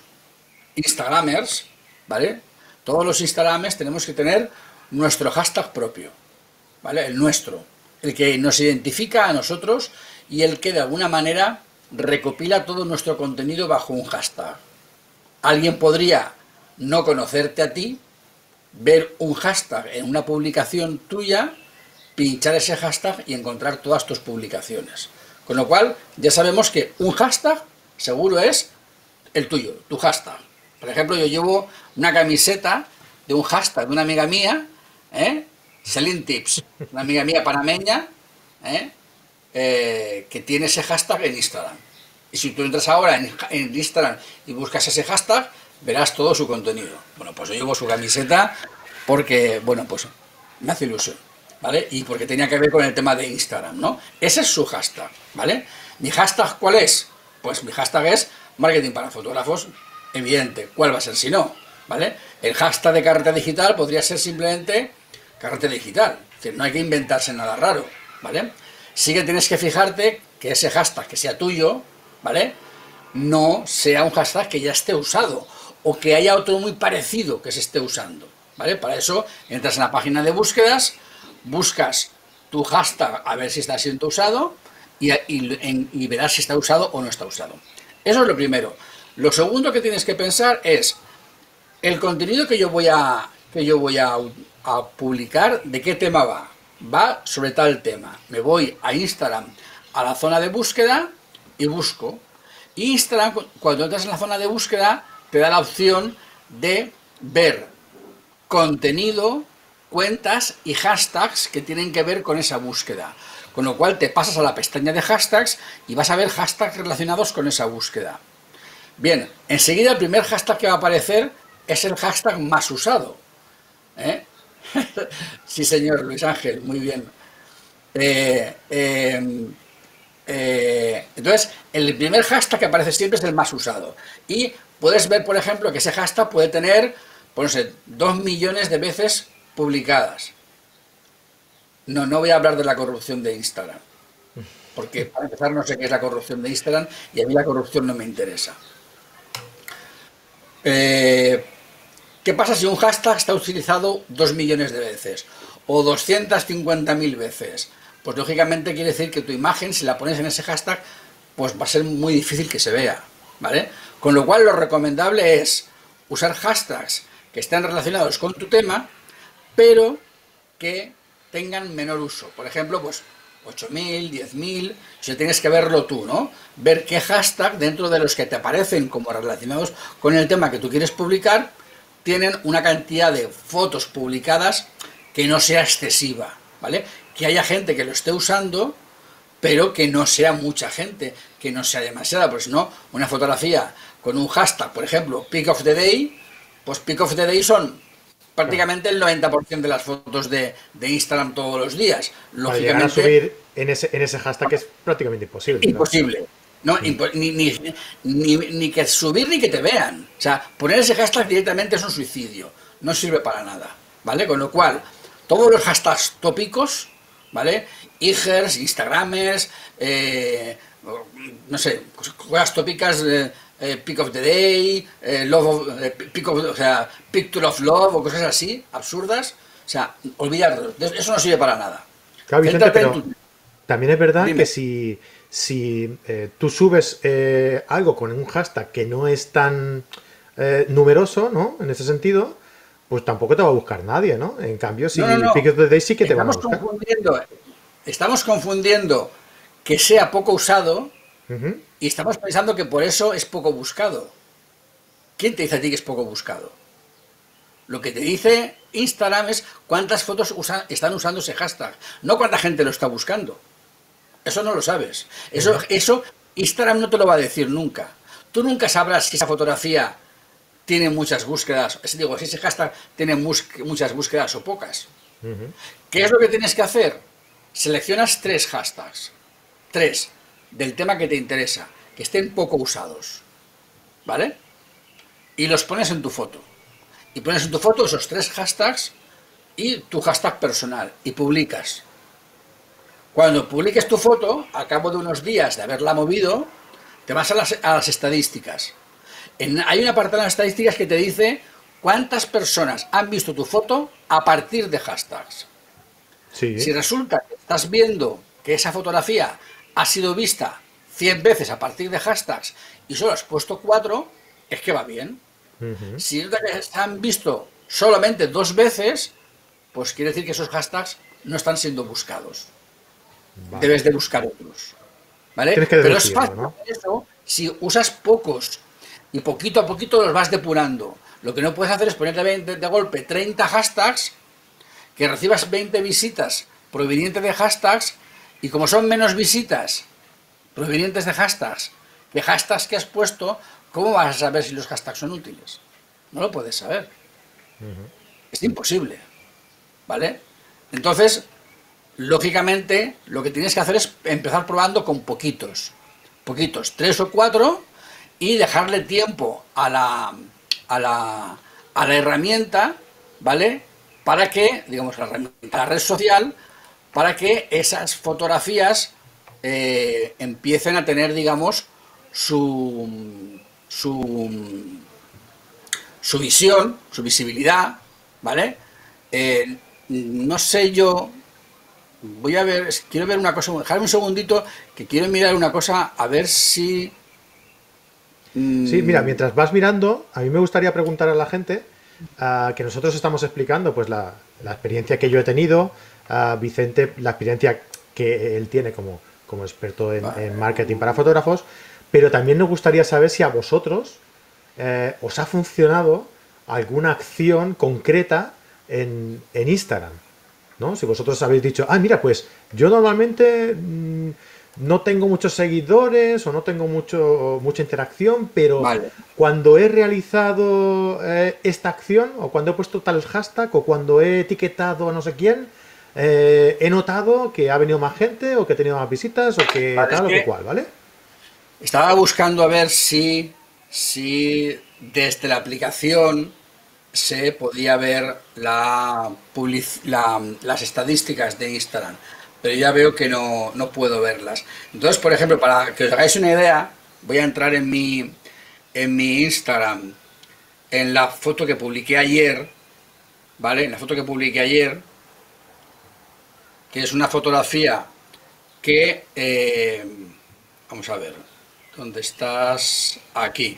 Instagramers, ¿vale? Todos los Instagramers tenemos que tener nuestro hashtag propio, ¿vale? El nuestro, el que nos identifica a nosotros y el que de alguna manera recopila todo nuestro contenido bajo un hashtag. Alguien podría no conocerte a ti, ver un hashtag en una publicación tuya, pinchar ese hashtag y encontrar todas tus publicaciones. Con lo cual, ya sabemos que un hashtag seguro es el tuyo, tu hashtag. Por ejemplo, yo llevo una camiseta de un hashtag de una amiga mía, ¿eh? Selling Tips, una amiga mía panameña, ¿eh? Eh, que tiene ese hashtag en Instagram. Y si tú entras ahora en, en, Instagram y buscas ese hashtag, verás todo su contenido. Bueno, pues yo llevo su camiseta porque, bueno, pues me hace ilusión, ¿vale? Y porque tenía que ver con el tema de Instagram, ¿no? Ese es su hashtag, ¿vale? ¿Mi hashtag cuál es? Pues mi hashtag es marketing para fotógrafos, evidente. ¿Cuál va a ser si no? ¿Vale? El hashtag de carrete digital podría ser simplemente carrete digital. Es decir, no hay que inventarse nada raro, ¿vale? Sí que tienes que fijarte que ese hashtag que sea tuyo, ¿vale? No sea un hashtag que ya esté usado o que haya otro muy parecido que se esté usando, ¿vale? Para eso entras en la página de búsquedas, buscas tu hashtag a ver si está siendo usado y, y verás si está usado o no está usado. Eso es lo primero. Lo segundo que tienes que pensar es el contenido que yo voy a que yo voy a, publicar, ¿de qué tema va? Va sobre tal tema. Me voy a Instagram, a la zona de búsqueda y busco. Instagram, cuando entras en la zona de búsqueda, te da la opción de ver contenido, cuentas y hashtags que tienen que ver con esa búsqueda. Con lo cual te pasas a la pestaña de hashtags y vas a ver hashtags relacionados con esa búsqueda. Bien, enseguida el primer hashtag que va a aparecer es el hashtag más usado. ¿eh? sí, señor Luis Ángel, muy bien. Eh, em, eh, entonces, el primer hashtag que aparece siempre es el más usado. Y puedes ver, por ejemplo, que ese hashtag puede tener, pues no sé, dos millones de veces publicadas. No, no voy a hablar de la corrupción de Instagram. Porque para empezar no sé qué es la corrupción de Instagram y a mí la corrupción no me interesa. Eh, ¿Qué pasa si un hashtag está utilizado dos millones de veces o 250.000 veces? Pues lógicamente quiere decir que tu imagen, si la pones en ese hashtag, pues va a ser muy difícil que se vea, ¿vale? Con lo cual lo recomendable es usar hashtags que estén relacionados con tu tema, pero que tengan menor uso. Por ejemplo, pues 8.000, 10.000, si tienes que verlo tú, ¿no? Ver qué hashtag dentro de los que te aparecen como relacionados con el tema que tú quieres publicar, tienen una cantidad de fotos publicadas que no sea excesiva, ¿vale? Que haya gente que lo esté usando, pero que no sea mucha gente, que no sea demasiada, porque si no, una fotografía con un hashtag, por ejemplo, Pick of the Day, pues Pick of the Day son prácticamente el 90% de las fotos de, Instagram todos los días. Lógicamente, subir en ese, en ese hashtag es prácticamente imposible. Imposible. No, ni, ni, que subir ni que te vean. O sea, poner ese hashtag directamente es un suicidio. No sirve para nada. ¿Vale? Con lo cual, todos los hashtags tópicos, ¿vale? Igers, Instagramers, eh, no sé, cosas tópicas, eh, eh, Pick of the Day, love pick of, o sea, Picture of Love o cosas así, absurdas. O sea, olvidarlo. Eso no sirve para nada. también es verdad que si si eh, tú subes eh, algo con un hashtag que no es tan eh, numeroso, ¿no? En ese sentido, pues tampoco te va a buscar nadie, ¿no? En cambio, si no, sí que te van a buscar. Confundiendo, estamos confundiendo que sea poco usado y estamos pensando que por eso es poco buscado. ¿Quién te dice a ti que es poco buscado? Lo que te dice Instagram es cuántas fotos están usando ese hashtag, no cuánta gente lo está buscando. Eso no lo sabes. Eso, eso Instagram no te lo va a decir nunca. Tú nunca sabrás si esa fotografía tiene muchas búsquedas, digo, si ese hashtag tiene muchas búsquedas o pocas. ¿Qué es lo que tienes que hacer? Seleccionas tres hashtags, tres, del tema que te interesa, que estén poco usados, ¿vale? Y los pones en tu foto. Y pones en tu foto esos tres hashtags y tu hashtag personal y publicas. Cuando publiques tu foto, al cabo de unos días de haberla movido, te vas a las, estadísticas. hay una parte de las estadísticas que te dice cuántas personas han visto tu foto a partir de hashtags. Si resulta que estás viendo que esa fotografía ha sido vista 100 veces a partir de hashtags y solo has puesto 4, es que va bien. Si se han visto solamente dos veces, pues quiere decir que esos hashtags no están siendo buscados debes de buscar otros. ¿Vale? Pero es fácil eso si usas pocos y poquito a poquito los vas depurando. Lo que no puedes hacer es ponerte de, de golpe 30 hashtags, que recibas 20 visitas provenientes de hashtags, y como son menos visitas provenientes de hashtags que hashtags que has puesto, ¿cómo vas a saber si los hashtags son útiles? No lo puedes saber. Es imposible. ¿Vale? Entonces, lógicamente, lo que tienes que hacer es empezar probando con poquitos. Poquitos, tres o cuatro, y dejarle tiempo a la, a la, a la herramienta, ¿vale? Para que, digamos, la, la red social, para que esas fotografías eh, empiecen a tener, digamos, su, su, su visión, su visibilidad, ¿vale? Eh, no sé yo, voy a ver, quiero ver una cosa, dejarme un segundito, que quiero mirar una cosa, a ver si... Mm, sí, mira, mientras vas mirando, a mí me gustaría preguntar a la gente que nosotros estamos explicando pues la, experiencia que yo he tenido, a Vicente, la experiencia que él tiene como, como experto en, marketing para fotógrafos, pero también nos gustaría saber si a vosotros eh, os ha funcionado alguna acción concreta en, Instagram. ¿no? Si vosotros habéis dicho, ah, mira, pues yo normalmente mm, no tengo muchos seguidores o no tengo mucho, mucha interacción, pero cuando he realizado eh, esta acción o cuando he puesto tal hashtag o cuando he etiquetado a no sé quién, eh, he notado que ha venido más gente o que he tenido más visitas o que tal o que cual, ¿vale? Estaba buscando a ver si, si desde la aplicación se podía ver la, las estadísticas de Instagram, pero ya veo que no, puedo verlas. Entonces, por ejemplo, para que os hagáis una idea, voy a entrar en mi, en mi Instagram, en la foto que publiqué ayer, ¿vale? En la foto que publiqué ayer, que es una fotografía que, eh, vamos a ver, ¿dónde estás? Aquí.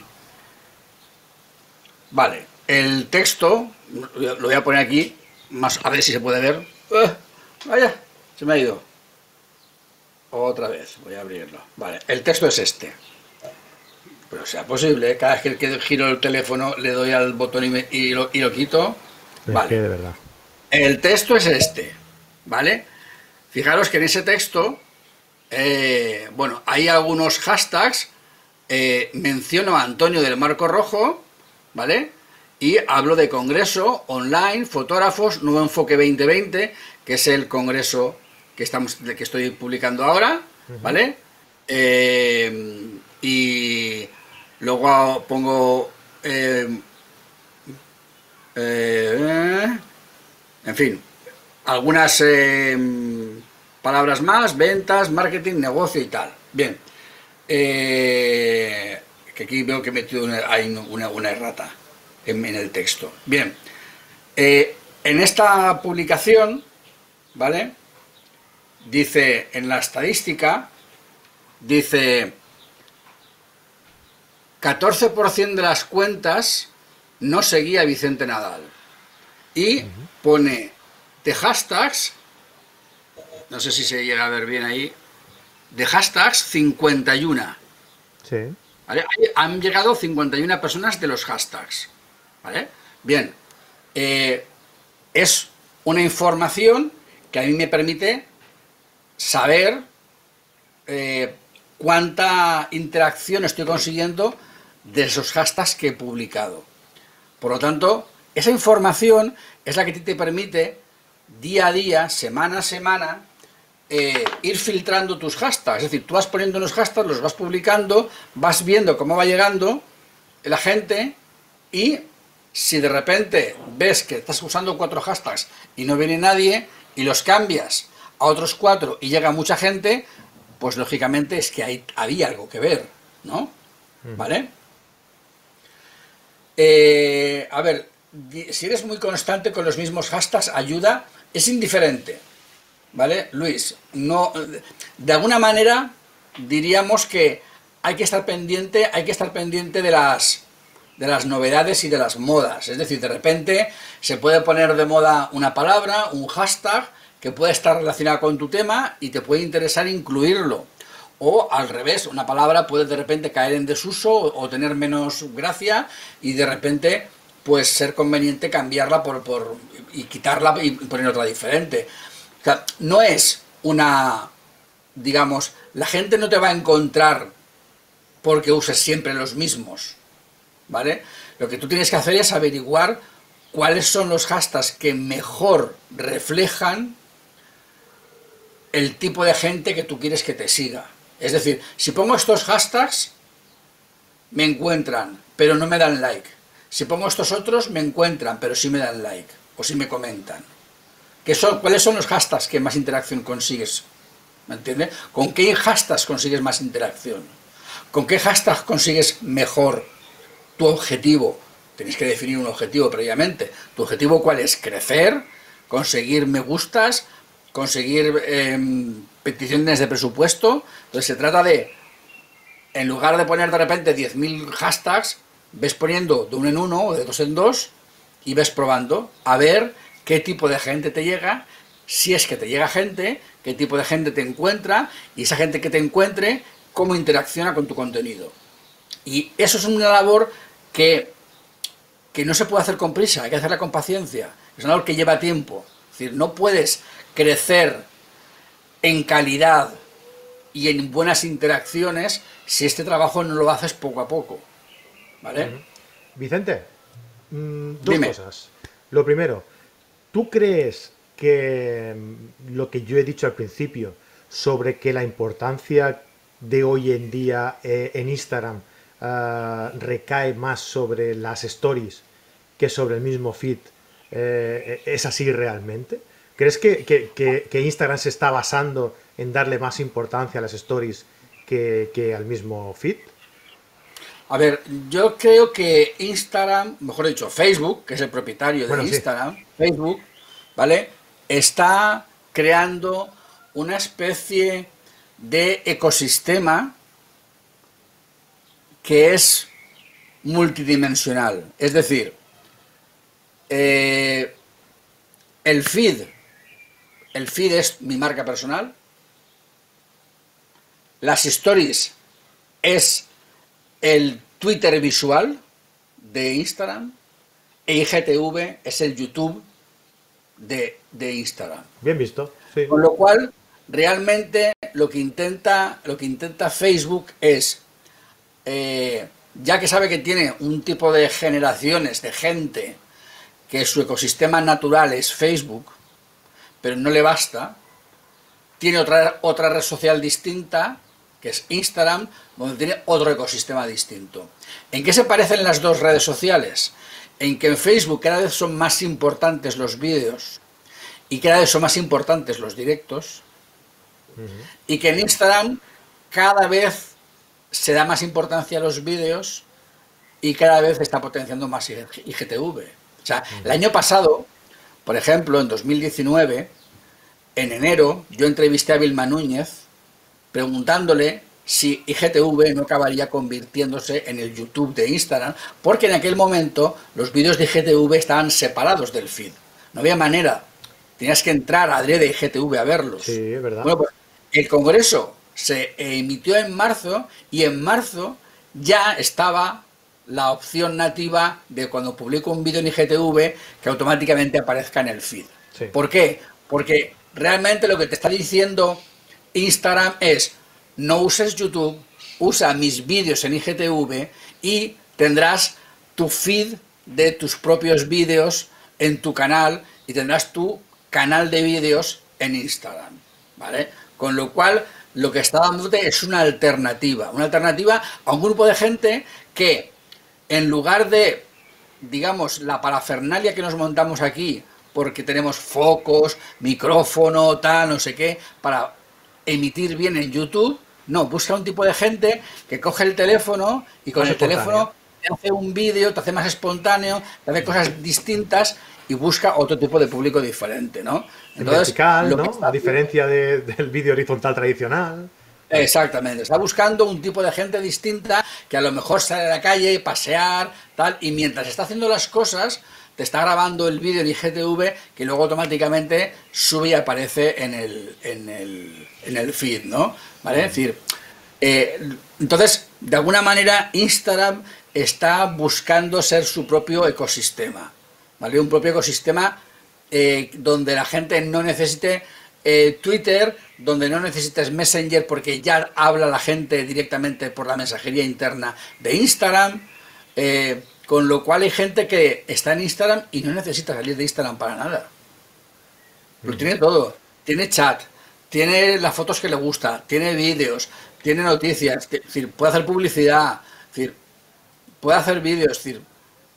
Vale, el texto, lo voy a poner aquí, más a ver si se puede ver. ¡Ah! vaya, se me ha ido. Otra vez, voy a abrirlo. Vale, el texto es este. Pero sea posible, ¿eh? cada vez que giro el teléfono le doy al botón y, lo, quito. vale. de verdad. El texto es este, ¿vale? Fijaros que en ese texto, eh, bueno, hay algunos hashtags. Eh, menciono a Antonio del Marco Rojo, ¿vale? y hablo de congreso online, fotógrafos, Nuevo Enfoque 2020, que es el congreso que, estamos, que estoy publicando ahora, ¿vale? Eh, y luego pongo... Eh, en fin, algunas palabras más, ventas, marketing, negocio y tal. Bien. que aquí veo que he metido una, una errata en, el texto. Bien, eh, en esta publicación, ¿vale? Dice, en la estadística, dice, 14% de las cuentas no seguía a Vicente Nadal. Y pone de hashtags, no sé si se llega a ver bien ahí, de hashtags 51. Sí. Han llegado 51 personas de los hashtags. Bien, eh, es una información que a mí me permite saber eh, cuánta interacción estoy consiguiendo de esos hashtags que he publicado. Por lo tanto, esa información es la que te permite día a día, semana a semana, eh, ir filtrando tus hashtags. Es decir, tú vas poniendo unos hashtags, los vas publicando, vas viendo cómo va llegando la gente y si de repente ves que estás usando cuatro hashtags y no viene nadie y los cambias a otros cuatro y llega mucha gente, pues lógicamente es que hay, había algo que ver, ¿no? ¿Vale? Eh, a ver, si eres muy constante con los mismos hashtags, ayuda, es indiferente, ¿vale? Luis, no, de alguna manera diríamos que hay que estar pendiente, hay que estar pendiente de las de las novedades y de las modas. Es decir, de repente se puede poner de moda una palabra, un hashtag, que puede estar relacionado con tu tema y te puede interesar incluirlo. O al revés, una palabra puede de repente caer en desuso o tener menos gracia y de repente pues ser conveniente cambiarla por, por y quitarla y poner otra diferente. No es una, digamos, la gente no te va a encontrar porque uses siempre los mismos, ¿vale? Lo que tú tienes que hacer es averiguar cuáles son los hashtags que mejor reflejan el tipo de gente que tú quieres que te siga. Es decir, si pongo estos hashtags, me encuentran, pero no me dan like. Si pongo estos otros, me encuentran, pero sí me dan like, o sí me comentan. ¿Qué son, ¿Cuáles son los hashtags que más interacción consigues? ¿Me entiendes? ¿Con qué hashtags consigues más interacción? ¿Con qué hashtags consigues mejor tu objetivo? Tenéis que definir un objetivo previamente. ¿Tu objetivo cuál es? Crecer, conseguir me gustas, conseguir em, peticiones de presupuesto. Entonces se trata de, en lugar de poner de repente 10.000 hashtags, ves poniendo de uno en uno o de dos en dos y ves probando a ver qué tipo de gente te llega, si es que te llega gente, qué tipo de gente te encuentra y esa gente que te encuentre, cómo interacciona con tu contenido. Y eso es una labor que, que no se puede hacer con prisa, hay que hacerla con paciencia. Es una labor que lleva tiempo. Es decir, no puedes crecer en calidad y en buenas interacciones si este trabajo no lo haces poco a poco. ¿Vale? Vicente, mm, dos cosas. Lo primero, ¿tú crees que mm, lo que yo he dicho al principio sobre que la importancia de hoy en día eh, en Instagram ah, recae más sobre las stories que sobre el mismo feed, eh, ¿es así realmente? ¿Crees que, que, Instagram se está basando en darle más importancia a las stories que, al mismo feed? A ver, yo creo que Instagram, mejor dicho, Facebook, que es el propietario de Instagram, Facebook, ¿vale? Está creando una especie de ecosistema que es multidimensional. Es decir, eh, el feed, el feed es mi marca personal, las stories es el Twitter visual de Instagram e IGTV es el YouTube de, Instagram. Bien visto. Con lo cual, realmente lo que intenta, lo que intenta Facebook es, eh, ya que sabe que tiene un tipo de generaciones de gente que su ecosistema natural es Facebook, pero no le basta, tiene otra, otra red social distinta que es Instagram, donde tiene otro ecosistema distinto. ¿En qué se parecen las dos redes sociales? En que en Facebook cada vez son más importantes los vídeos y cada vez son más importantes los directos, y que en Instagram cada vez se da más importancia a los vídeos y cada vez está potenciando más IGTV. O sea, el año pasado, por ejemplo, en 2019, en enero, yo entrevisté a Vilma Núñez, preguntándole si IGTV no acabaría convirtiéndose en el YouTube de Instagram, porque en aquel momento los vídeos de IGTV estaban separados del feed. No había manera. Tenías que entrar a de IGTV a verlos. Sí, es verdad. Bueno, pues el Congreso se emitió en marzo y en marzo ya estaba la opción nativa de cuando publico un vídeo en IGTV que automáticamente aparezca en el feed. ¿Por qué? Porque realmente lo que te está diciendo Instagram es no uses YouTube, usa mis vídeos en IGTV y tendrás tu feed de tus propios vídeos en tu canal y tendrás tu canal de vídeos en Instagram, ¿vale? Con lo cual, lo que está dándote es una alternativa, una alternativa a un grupo de gente que, en lugar de, digamos, la parafernalia que nos montamos aquí, porque tenemos focos, micrófono, tal, no sé qué, para emitir bien en YouTube. No, busca un tipo de gente que coge el teléfono y con el teléfono te hace un vídeo, te hace más espontáneo, te hace cosas distintas y busca otro tipo de público diferente, ¿no? Entonces, vertical, ¿no? A diferencia del vídeo horizontal tradicional. Exactamente, está buscando un tipo de gente distinta que a lo mejor sale a la calle, pasear, tal, y mientras está haciendo las cosas, te está grabando el vídeo en IGTV que luego automáticamente sube y aparece en el, en el, en el feed, ¿no? ¿Vale? Es decir, eh, entonces, de alguna manera, Instagram está buscando ser su propio ecosistema, ¿vale? Un propio ecosistema eh, donde la gente no necesite eh, Twitter, donde no necesites Messenger porque ya habla la gente directamente por la mensajería interna de Instagram, con lo cual hay gente que está en Instagram y no necesita salir de Instagram para nada. Lo mm. tiene todo, tiene chat, tiene las fotos que le gusta, tiene vídeos, tiene noticias, es decir, puede hacer publicidad, es decir, puede hacer vídeos, es decir,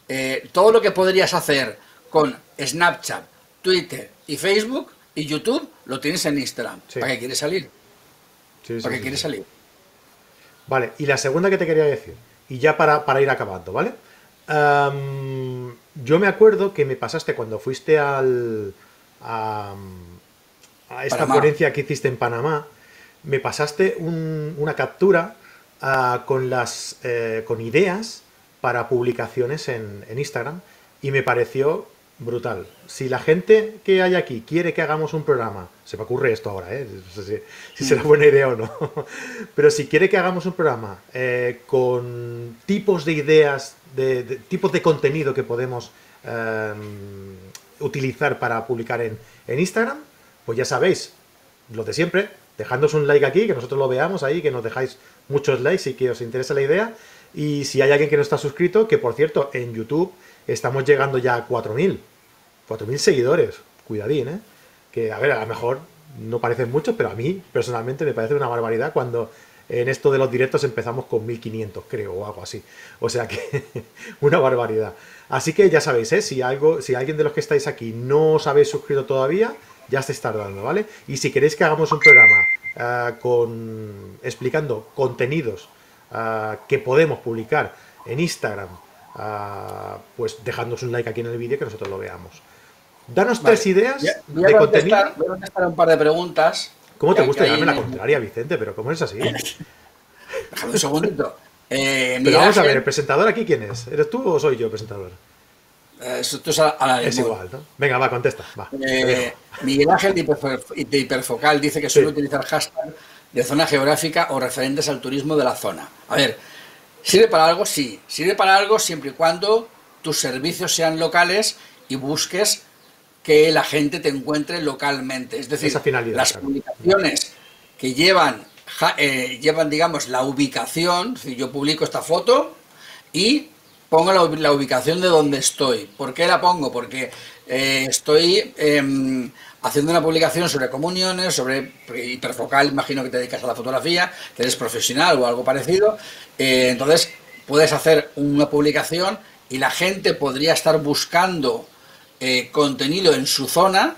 eh, todo lo que podrías hacer con Snapchat, Twitter y Facebook y YouTube lo tienes en Instagram. ¿Para qué quieres salir? ¿Para qué quieres salir? Vale, y la segunda que te quería decir, y ya para, para ir acabando, ¿vale? yo me acuerdo que me pasaste cuando fuiste al, a, esta ponencia que hiciste en Panamá, me pasaste una captura ah, con, las, eh, con ideas para publicaciones en, Instagram y me pareció brutal. Si la gente que hay aquí quiere que hagamos un programa, se me ocurre esto ahora, ¿eh? no sé si, será buena idea o no, pero si quiere que hagamos un programa eh, con tipos de ideas, de, tipos de contenido que podemos em, utilizar para publicar en, en Instagram, pues ya sabéis, lo de siempre, dejadnos un like aquí, que nosotros lo veamos ahí, que nos dejáis muchos likes y que os interesa la idea. Y si hay alguien que no está suscrito, que por cierto, en YouTube estamos llegando ya a 4.000. 4.000 seguidores. Cuidadín, ¿eh? Que, a ver, a lo mejor no parecen muchos, pero a mí personalmente me parece una barbaridad cuando en esto de los directos empezamos con 1.500, creo, o algo así. O sea que, una barbaridad. Así que ya sabéis, ¿eh? si, algo, si alguien de los que estáis aquí no os habéis suscrito todavía, ya se está dando, ¿vale? Y si queréis que hagamos un programa eh, con, explicando contenidos eh, que podemos publicar en Instagram, eh, pues dejadnos un like aquí en el vídeo que nosotros lo veamos. Danos tres ideas de contenido. Voy a contestar un par de preguntas. ¿Cómo te gusta darme la contraria, Vicente? Pero ¿cómo es así? Déjame un segundito. Pero vamos a ver, ¿el presentador aquí quién es? ¿Eres tú o soy yo el presentador? Esto es, a es igual, ¿no? Venga, va, contesta. Eh, Miguel Ángel de, Hiperfocal dice que suele utilizar hashtag de zona geográfica o referentes al turismo de la zona. A ver, ¿sirve para algo? Sí. Sirve para algo siempre y cuando tus servicios sean locales y busques que la gente te encuentre localmente. Es decir, las publicaciones que llevan, eh, llevan, digamos, la ubicación, si yo publico esta foto y pongo la, ubicación de donde estoy. ¿Por qué la pongo? Porque eh, estoy em, haciendo una publicación sobre comuniones, sobre hiperfocal, imagino que te dedicas a la fotografía, que eres profesional o algo parecido. Eh, entonces, puedes hacer una publicación y la gente podría estar buscando eh, contenido en su zona,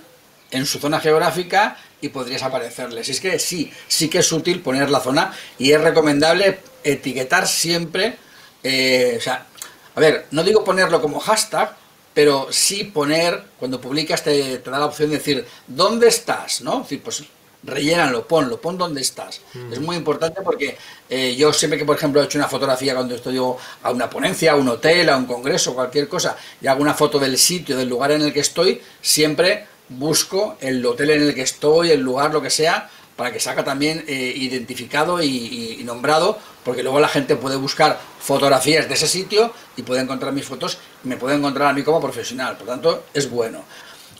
en su zona geográfica, y podrías aparecerles. Es que sí, sí que es útil poner la zona y es recomendable etiquetar siempre, o sea, a ver, no digo ponerlo como hashtag, pero sí poner, cuando publicas te, da la opción de decir, ¿dónde estás? ¿No? Es decir, pues rellénalo, ponlo, pon dónde estás. Es muy importante porque eh, yo siempre que, por ejemplo, he hecho una fotografía cuando estoy a una ponencia, a un hotel, a un congreso, cualquier cosa, y hago una foto del sitio, del lugar en el que estoy, siempre busco el hotel en el que estoy, el lugar, lo que sea, para que salga también eh, identificado y, nombrado, porque luego la gente puede buscar fotografías de ese sitio y puede encontrar mis fotos y me puede encontrar a mí como profesional, por tanto es bueno.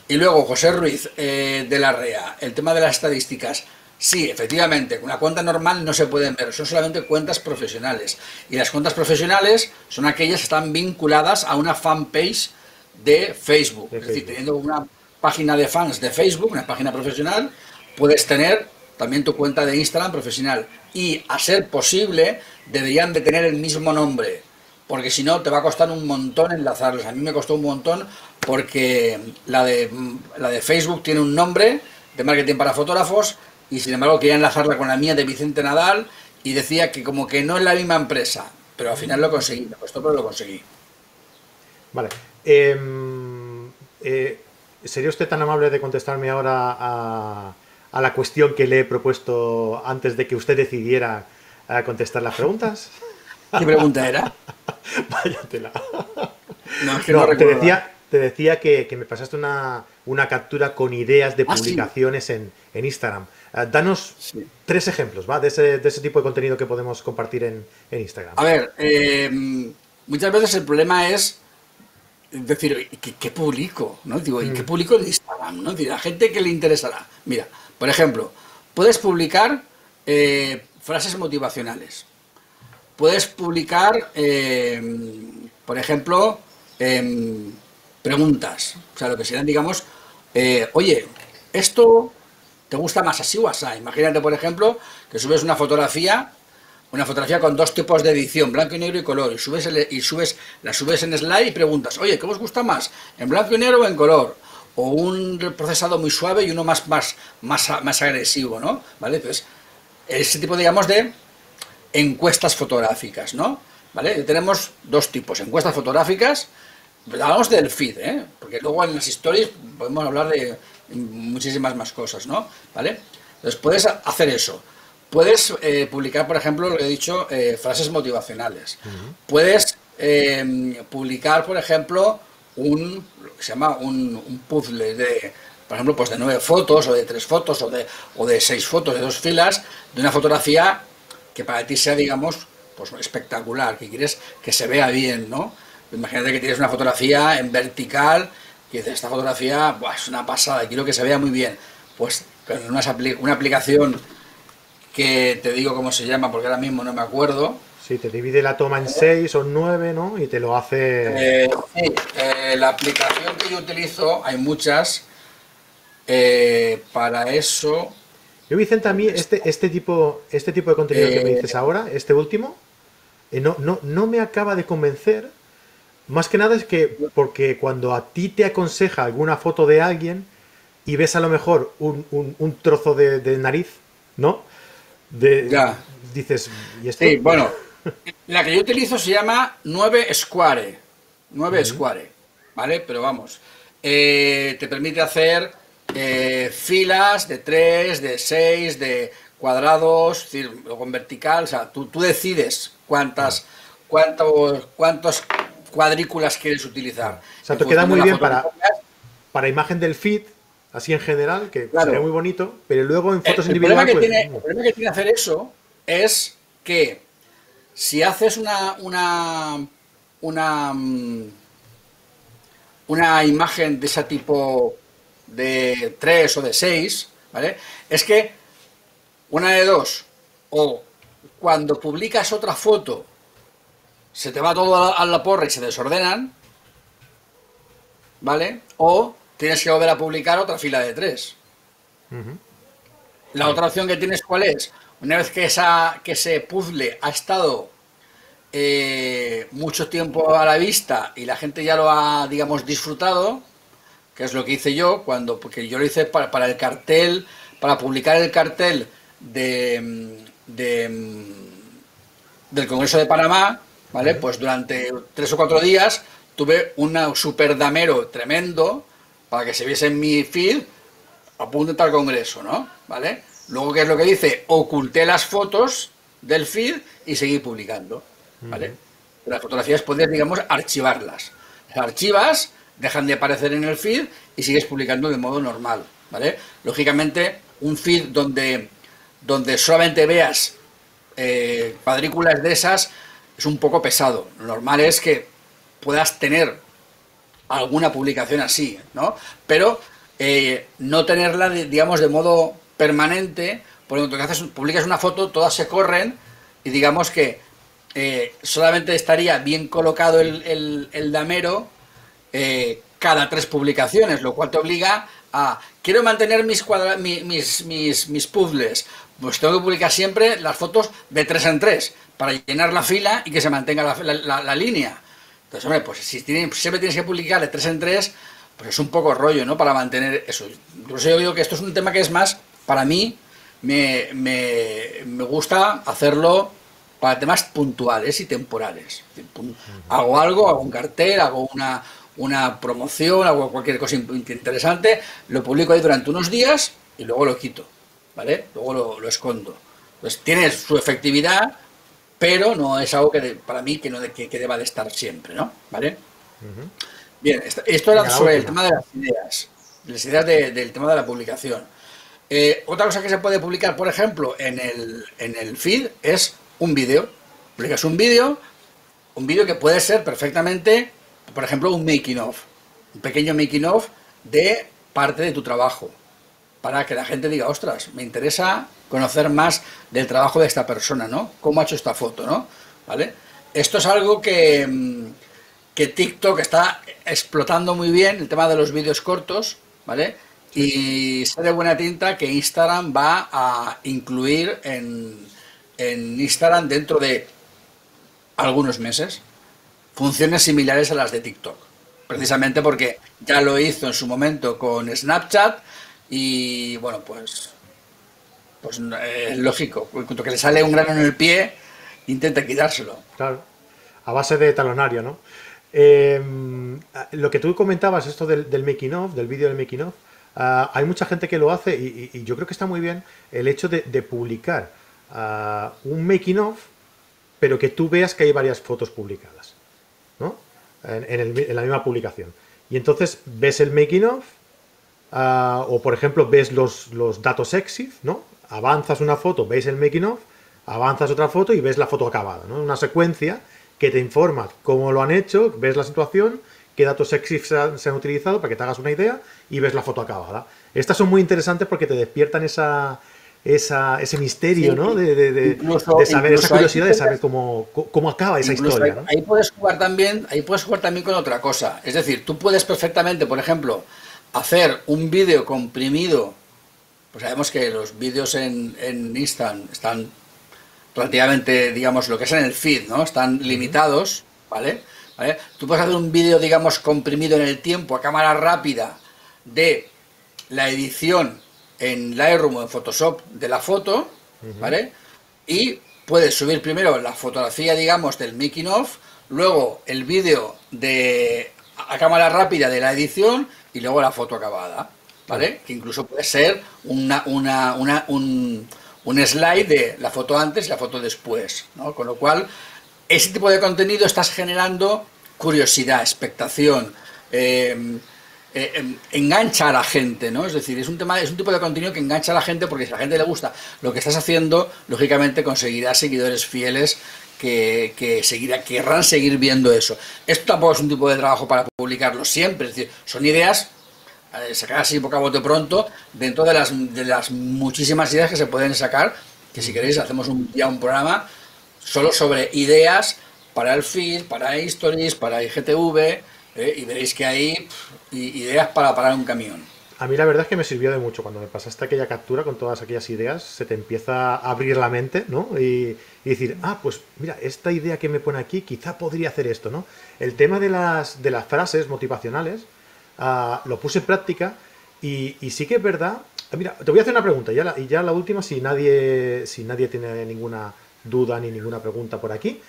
Y luego José Ruiz eh, de la REA, el tema de las estadísticas. Sí, efectivamente, una cuenta normal no se pueden ver, son solamente cuentas profesionales. Y las cuentas profesionales son aquellas que están vinculadas a una fanpage de Facebook. Es decir, teniendo una página de fans de Facebook, una página profesional, puedes tener también tu cuenta de Instagram profesional. Y a ser posible, deberían de tener el mismo nombre, porque si no te va a costar un montón enlazarlos. A mí me costó un montón porque la de, la de Facebook tiene un nombre de marketing para fotógrafos y sin embargo quería enlazarla con la mía de Vicente Nadal y decía que como que no es la misma empresa, pero al final lo conseguí, me costó pero lo conseguí. Vale. Em, eh, ¿Sería usted tan amable de contestarme ahora a, a la cuestión que le he propuesto antes de que usted decidiera a contestar las preguntas? ¿Qué pregunta era? Váyatela. No, es que no, te decía, te decía que, me pasaste una, captura con ideas de ah, publicaciones en, Instagram. Eh, danos tres ejemplos ¿va? De, ese, tipo de contenido que podemos compartir en, Instagram. A ver, em, muchas veces el problema es decir, ¿qué, publico? ¿no? Digo, ¿y qué mm. publico en Instagram? ¿no? Decir, a gente que le interesará. Mira, por ejemplo, puedes publicar eh, frases motivacionales. Puedes publicar, eh, por ejemplo, em, preguntas. O sea, lo que serían, digamos, eh, oye, esto te gusta más así o así. Imagínate, por ejemplo, que subes una fotografía una fotografía con dos tipos de edición, blanco y negro y color, y subes, y subes la subes en slide y preguntas, oye, ¿qué os gusta más? ¿En blanco y negro o en color? O un procesado muy suave y uno más, más, más, más agresivo, ¿no? ¿Vale? Entonces, ese tipo, digamos, de encuestas fotográficas, ¿no? ¿Vale? Tenemos dos tipos, encuestas fotográficas, hablamos del feed, ¿eh? Porque luego en las stories podemos hablar de muchísimas más cosas, ¿no? ¿Vale? Entonces puedes hacer eso. Puedes eh, publicar, por ejemplo, lo que he dicho, eh, frases motivacionales. Puedes em, publicar, por ejemplo, un, se llama un, puzzle de, por ejemplo, pues de nueve fotos o de tres fotos o de, o de seis fotos de dos filas de una fotografía que para ti sea, digamos, pues espectacular, que quieres que se vea bien, ¿no? Imagínate que tienes una fotografía en vertical y dices, esta fotografía es una pasada, quiero que se vea muy bien. Pues con una aplicación que te digo cómo se llama porque ahora mismo no me acuerdo. Sí, te divide la toma en seis o nueve, ¿no? Y te lo hace... Eh, sí, eh, la aplicación que yo utilizo, hay muchas, eh, para eso... Yo, Vicente, a mí este, este, tipo, este tipo de contenido que me dices ahora, este último, no, no, no me acaba de convencer. Más que nada es que porque cuando a ti te aconseja alguna foto de alguien y ves a lo mejor un, un, trozo de, de, nariz, ¿no? ya. Dices, ¿y Sí, bueno, la que yo utilizo se llama 9 Square. 9 Square, ¿vale? Pero vamos, eh, te permite hacer eh, filas de 3, de 6, de cuadrados, luego en vertical, o sea, tú, tú decides cuántas, cuántos, cuántos cuadrículas quieres utilizar. O sea, te queda muy bien para, para imagen del feed, así en general, que sería muy bonito, pero luego en fotos individuales. Pues, el problema que tiene hacer eso es que si haces una, una, una, mm, una imagen de ese tipo de 3 o de 6, ¿vale? Es que una de dos, o cuando publicas otra foto, se te va todo a la porra y se desordenan, ¿vale? O tienes que volver a publicar otra fila de tres. La otra opción que tienes, ¿cuál es? Una vez que, esa, que ese puzzle ha estado eh, mucho tiempo a la vista y la gente ya lo ha, digamos, disfrutado, que es lo que hice yo, cuando, porque yo lo hice para, el cartel, para publicar el cartel de, del Congreso de Panamá, ¿vale? Pues durante tres o cuatro días tuve un super damero tremendo para que se viese en mi feed, apunte al congreso, ¿no? ¿Vale? Luego, ¿qué es lo que dice? Oculté las fotos del feed y seguí publicando, ¿vale? Las fotografías puedes, digamos, archivarlas. Las archivas, dejan de aparecer en el feed y sigues publicando de modo normal, ¿vale? Lógicamente, un feed donde, donde solamente veas eh, cuadrículas de esas es un poco pesado. Lo normal es que puedas tener alguna publicación así, ¿no? Pero eh, no tenerla, digamos, de modo permanente, porque cuando haces, publicas una foto, todas se corren y digamos que eh, solamente estaría bien colocado el, damero eh, cada tres publicaciones, lo cual te obliga a, quiero mantener mis, mis, mis, mis, puzzles, pues tengo que publicar siempre las fotos de tres en tres, para llenar la fila y que se mantenga la, la línea. Entonces, hombre, pues si siempre tienes que publicar de tres en tres, pues es un poco rollo, ¿no? Para mantener eso. Incluso yo digo que esto es un tema que es más, para mí, me, gusta hacerlo para temas puntuales y temporales. Hago algo, hago un cartel, hago una, una promoción, hago cualquier cosa interesante, lo publico ahí durante unos días y luego lo quito, ¿vale? Luego lo, lo escondo. Pues tiene su efectividad, pero no es algo que para mí que, no que, deba de estar siempre, ¿no? ¿Vale? Bien, esto, era sobre el tema de las ideas, las ideas del tema de la publicación. Eh, otra cosa que se puede publicar, por ejemplo, en el, en el feed es un vídeo. Publicas un vídeo un vídeo que puede ser perfectamente, por ejemplo, un making of, un pequeño making of de parte de tu trabajo, para que la gente diga, ostras, me interesa conocer más del trabajo de esta persona, ¿no? ¿Cómo ha hecho esta foto, ¿no? ¿Vale? Esto es algo que, mm, que TikTok está explotando muy bien, el tema de los vídeos cortos, ¿vale? Y sé de buena tinta que Instagram va a incluir en, en Instagram dentro de algunos meses funciones similares a las de TikTok. Precisamente porque ya lo hizo en su momento con Snapchat y bueno, pues, pues eh, es lógico. Cuando que le sale un grano en el pie, intenta quitárselo. Claro, a base de talonario, ¿no? Em, lo que tú comentabas, esto del, making of, del vídeo del making of, ah, hay mucha gente que lo hace y, yo creo que está muy bien el hecho de, publicar ah, un making of, pero que tú veas que hay varias fotos publicadas, ¿no? En, la misma publicación. Y entonces ves el making of, ah, o por ejemplo ves los, los datos exif, ¿no? Avanzas una foto, ves el making of, avanzas otra foto y ves la foto acabada, ¿no? Una secuencia que te informa cómo lo han hecho, ves la situación, qué datos EXIF se han, utilizado para que te hagas una idea y ves la foto acabada. Estas son muy interesantes porque te despiertan esa, ese misterio, ¿no? De, saber, esa curiosidad de saber cómo, cómo acaba esa historia. Ahí, puedes jugar también, ahí puedes jugar también con otra cosa. Es decir, tú puedes perfectamente, por ejemplo, hacer un vídeo comprimido. Pues sabemos que los vídeos en, en Instagram están relativamente, digamos, lo que es en el feed, ¿no? Están limitados, ¿vale? Tú puedes hacer un vídeo, digamos, comprimido en el tiempo a cámara rápida de la edición en Lightroom o en Photoshop de la foto, ¿vale? Y puedes subir primero la fotografía, digamos, del making of, luego el vídeo de a cámara rápida de la edición y luego la foto acabada, ¿vale? Que incluso puede ser una, una, una un, un slide de la foto antes y la foto después, ¿no? Con lo cual, ese tipo de contenido estás generando curiosidad, expectación, eh, eh, em, engancha a la gente, ¿no? Es decir, es un tema, es un tipo de contenido que engancha a la gente porque si a la gente le gusta lo que estás haciendo, lógicamente conseguirás seguidores fieles que, que querrán seguir viendo eso. Esto tampoco es un tipo de trabajo para publicarlo siempre, es decir, son ideas eh, sacar así poco a bote pronto dentro de las, de las muchísimas ideas que se pueden sacar, que si queréis hacemos un, ya un programa solo sobre ideas para el feed, para stories, para IGTV, eh, y veréis que hay ideas para parar un camión. A mí la verdad es que me sirvió de mucho. Cuando me pasaste aquella captura con todas aquellas ideas, se te empieza a abrir la mente, ¿no? Y, y, decir, ah, pues mira, esta idea que me pone aquí, quizá podría hacer esto, ¿no? El tema de las, de las frases motivacionales, Ah, lo puse en práctica y, sí que es verdad. Mira, te voy a hacer una pregunta ya y ya la última, si nadie, si nadie tiene ninguna duda ni ninguna pregunta por aquí.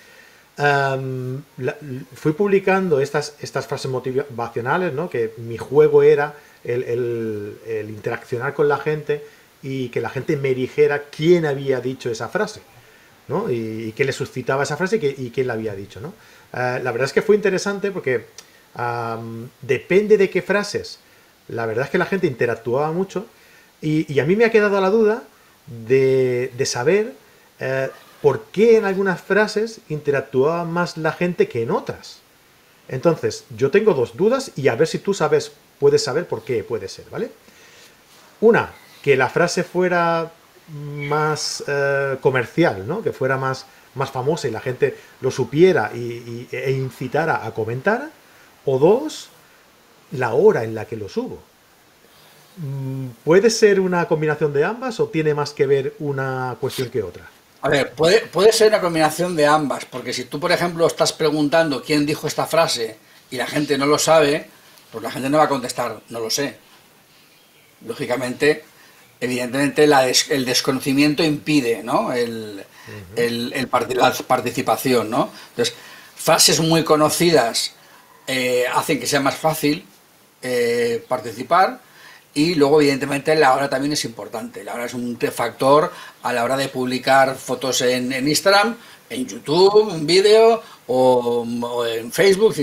fui publicando estas, estas frases motivacionales, ¿no? que mi juego era el, interaccionar con la gente y que la gente me dijera quién había dicho esa frase. ¿no? Y, qué le suscitaba esa frase y, quién la había dicho. ¿no? Ah, la verdad es que fue interesante porque depende de qué frases. La verdad es que la gente interactuaba mucho y, a mí me ha quedado la duda de, saber eh, por qué en algunas frases interactuaba más la gente que en otras. Entonces, yo tengo dos dudas y a ver si tú sabes, puedes saber por qué puede ser, ¿vale? Una, que la frase fuera más eh, comercial, ¿no? Que fuera más, más famosa y la gente lo supiera y, e incitara a comentar. O dos, la hora en la que lo subo. Mm, ¿Puede ser una combinación de ambas o tiene más que ver una cuestión que otra? A ver, puede, puede ser una combinación de ambas, porque si tú, por ejemplo, estás preguntando quién dijo esta frase y la gente no lo sabe, pues la gente no va a contestar, no lo sé. Lógicamente, evidentemente el desconocimiento impide ¿no? el, la participación. ¿no? Entonces, frases muy conocidas eh, hacen que sea más fácil eh, participar y luego evidentemente la hora también es importante. La hora es un factor a la hora de publicar fotos en, Instagram, en YouTube, en vídeo o, en Facebook.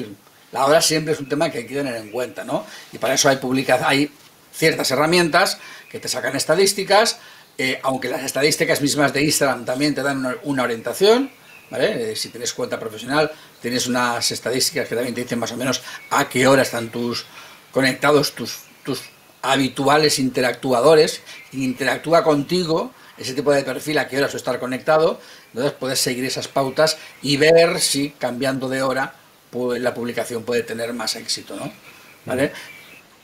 la hora siempre es un tema que hay que tener en cuenta, ¿no? Y para eso hay, hay ciertas herramientas que te sacan estadísticas, eh, aunque las estadísticas mismas de Instagram también te dan una, orientación, ¿vale? Eh, si tienes cuenta profesional, tienes unas estadísticas que también te dicen más o menos a qué hora están tus conectados tus, tus habituales interactuadores, interactúa contigo ese tipo de perfil a qué hora estar conectado, entonces puedes seguir esas pautas y ver si cambiando de hora pues, la publicación puede tener más éxito, ¿no? ¿Vale?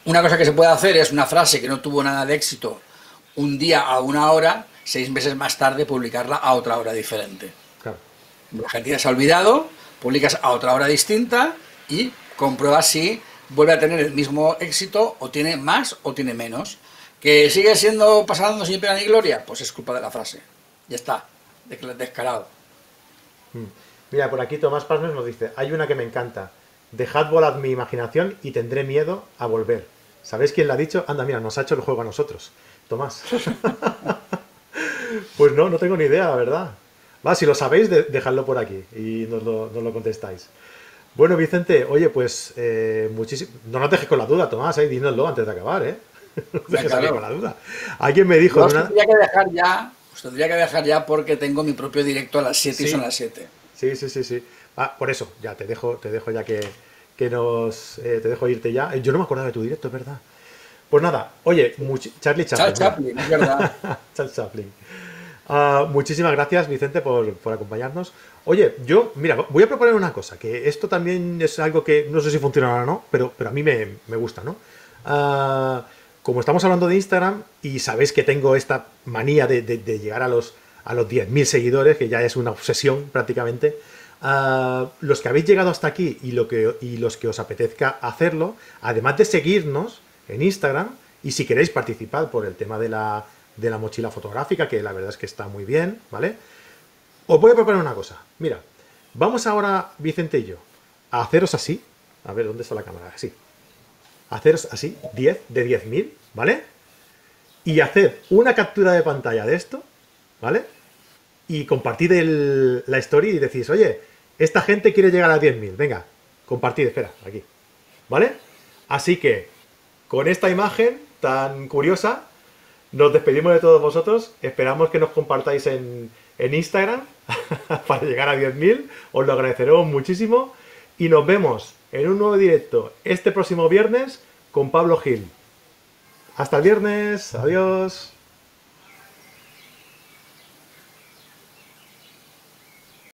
Una cosa que se puede hacer es una frase que no tuvo nada de éxito un día a una hora, seis meses más tarde publicarla a otra hora diferente. La gente se ha olvidado, publicas a otra hora distinta y compruebas si vuelve a tener el mismo éxito o tiene más o tiene menos. ¿Que sigue siendo pasando sin pena ni gloria? Pues es culpa de la frase. Ya está, descarado. Mm. Mira, por aquí Tomás Pasmes nos dice, hay una que me encanta. Dejad volar mi imaginación y tendré miedo a volver. ¿Sabéis quién la ha dicho? Anda, mira, nos ha hecho el juego a nosotros. Tomás. pues no, no tengo ni idea, la verdad. Va, si lo sabéis, dejadlo por aquí y nos lo, contestáis. Bueno, Vicente, oye, pues eh, muchísimo. No nos dejes con la duda, Tomás, eh, dínoslo antes de acabar, ¿eh? no dejes con la duda. Alguien me dijo. Os tendría que dejar ya, os tendría que dejar ya porque tengo mi propio directo a las 7 y son las 7. Sí, sí, sí, sí. Ah, por eso, ya te dejo, te dejo ya que, que nos. Eh, te dejo irte ya. Yo no me acordaba de tu directo, es verdad. Pues nada, oye, Charlie Chaplin. Charlie Chaplin, es verdad. Charlie Chaplin. Ah, muchísimas gracias, Vicente, por, acompañarnos. Oye, yo, mira, voy a proponer una cosa, que esto también es algo que no sé si funcionará o no, pero, pero a mí me, gusta, ¿no? Ah, como estamos hablando de Instagram y sabéis que tengo esta manía de, llegar a los, a los 10.000 seguidores, que ya es una obsesión prácticamente, ah, los que habéis llegado hasta aquí y, lo que, y los que os apetezca hacerlo, además de seguirnos en Instagram, y si queréis participar por el tema de la de la mochila fotográfica, que la verdad es que está muy bien, ¿vale? Os voy a proponer una cosa. Mira, vamos ahora, Vicente y yo, a haceros así. A ver, ¿dónde está la cámara? Así. haceros así, 10 de 10.000, ¿vale? Y hacer una captura de pantalla de esto, ¿vale? Y compartir la historia y decís, oye, esta gente quiere llegar a 10.000. Venga, compartid, espera, aquí. ¿Vale? Así que, con esta imagen tan curiosa, nos despedimos de todos vosotros. Esperamos que nos compartáis en, en Instagram para llegar a 10.000. Os lo agradeceremos muchísimo. Y nos vemos en un nuevo directo este próximo viernes con Pablo Gil. Hasta el viernes. Adiós.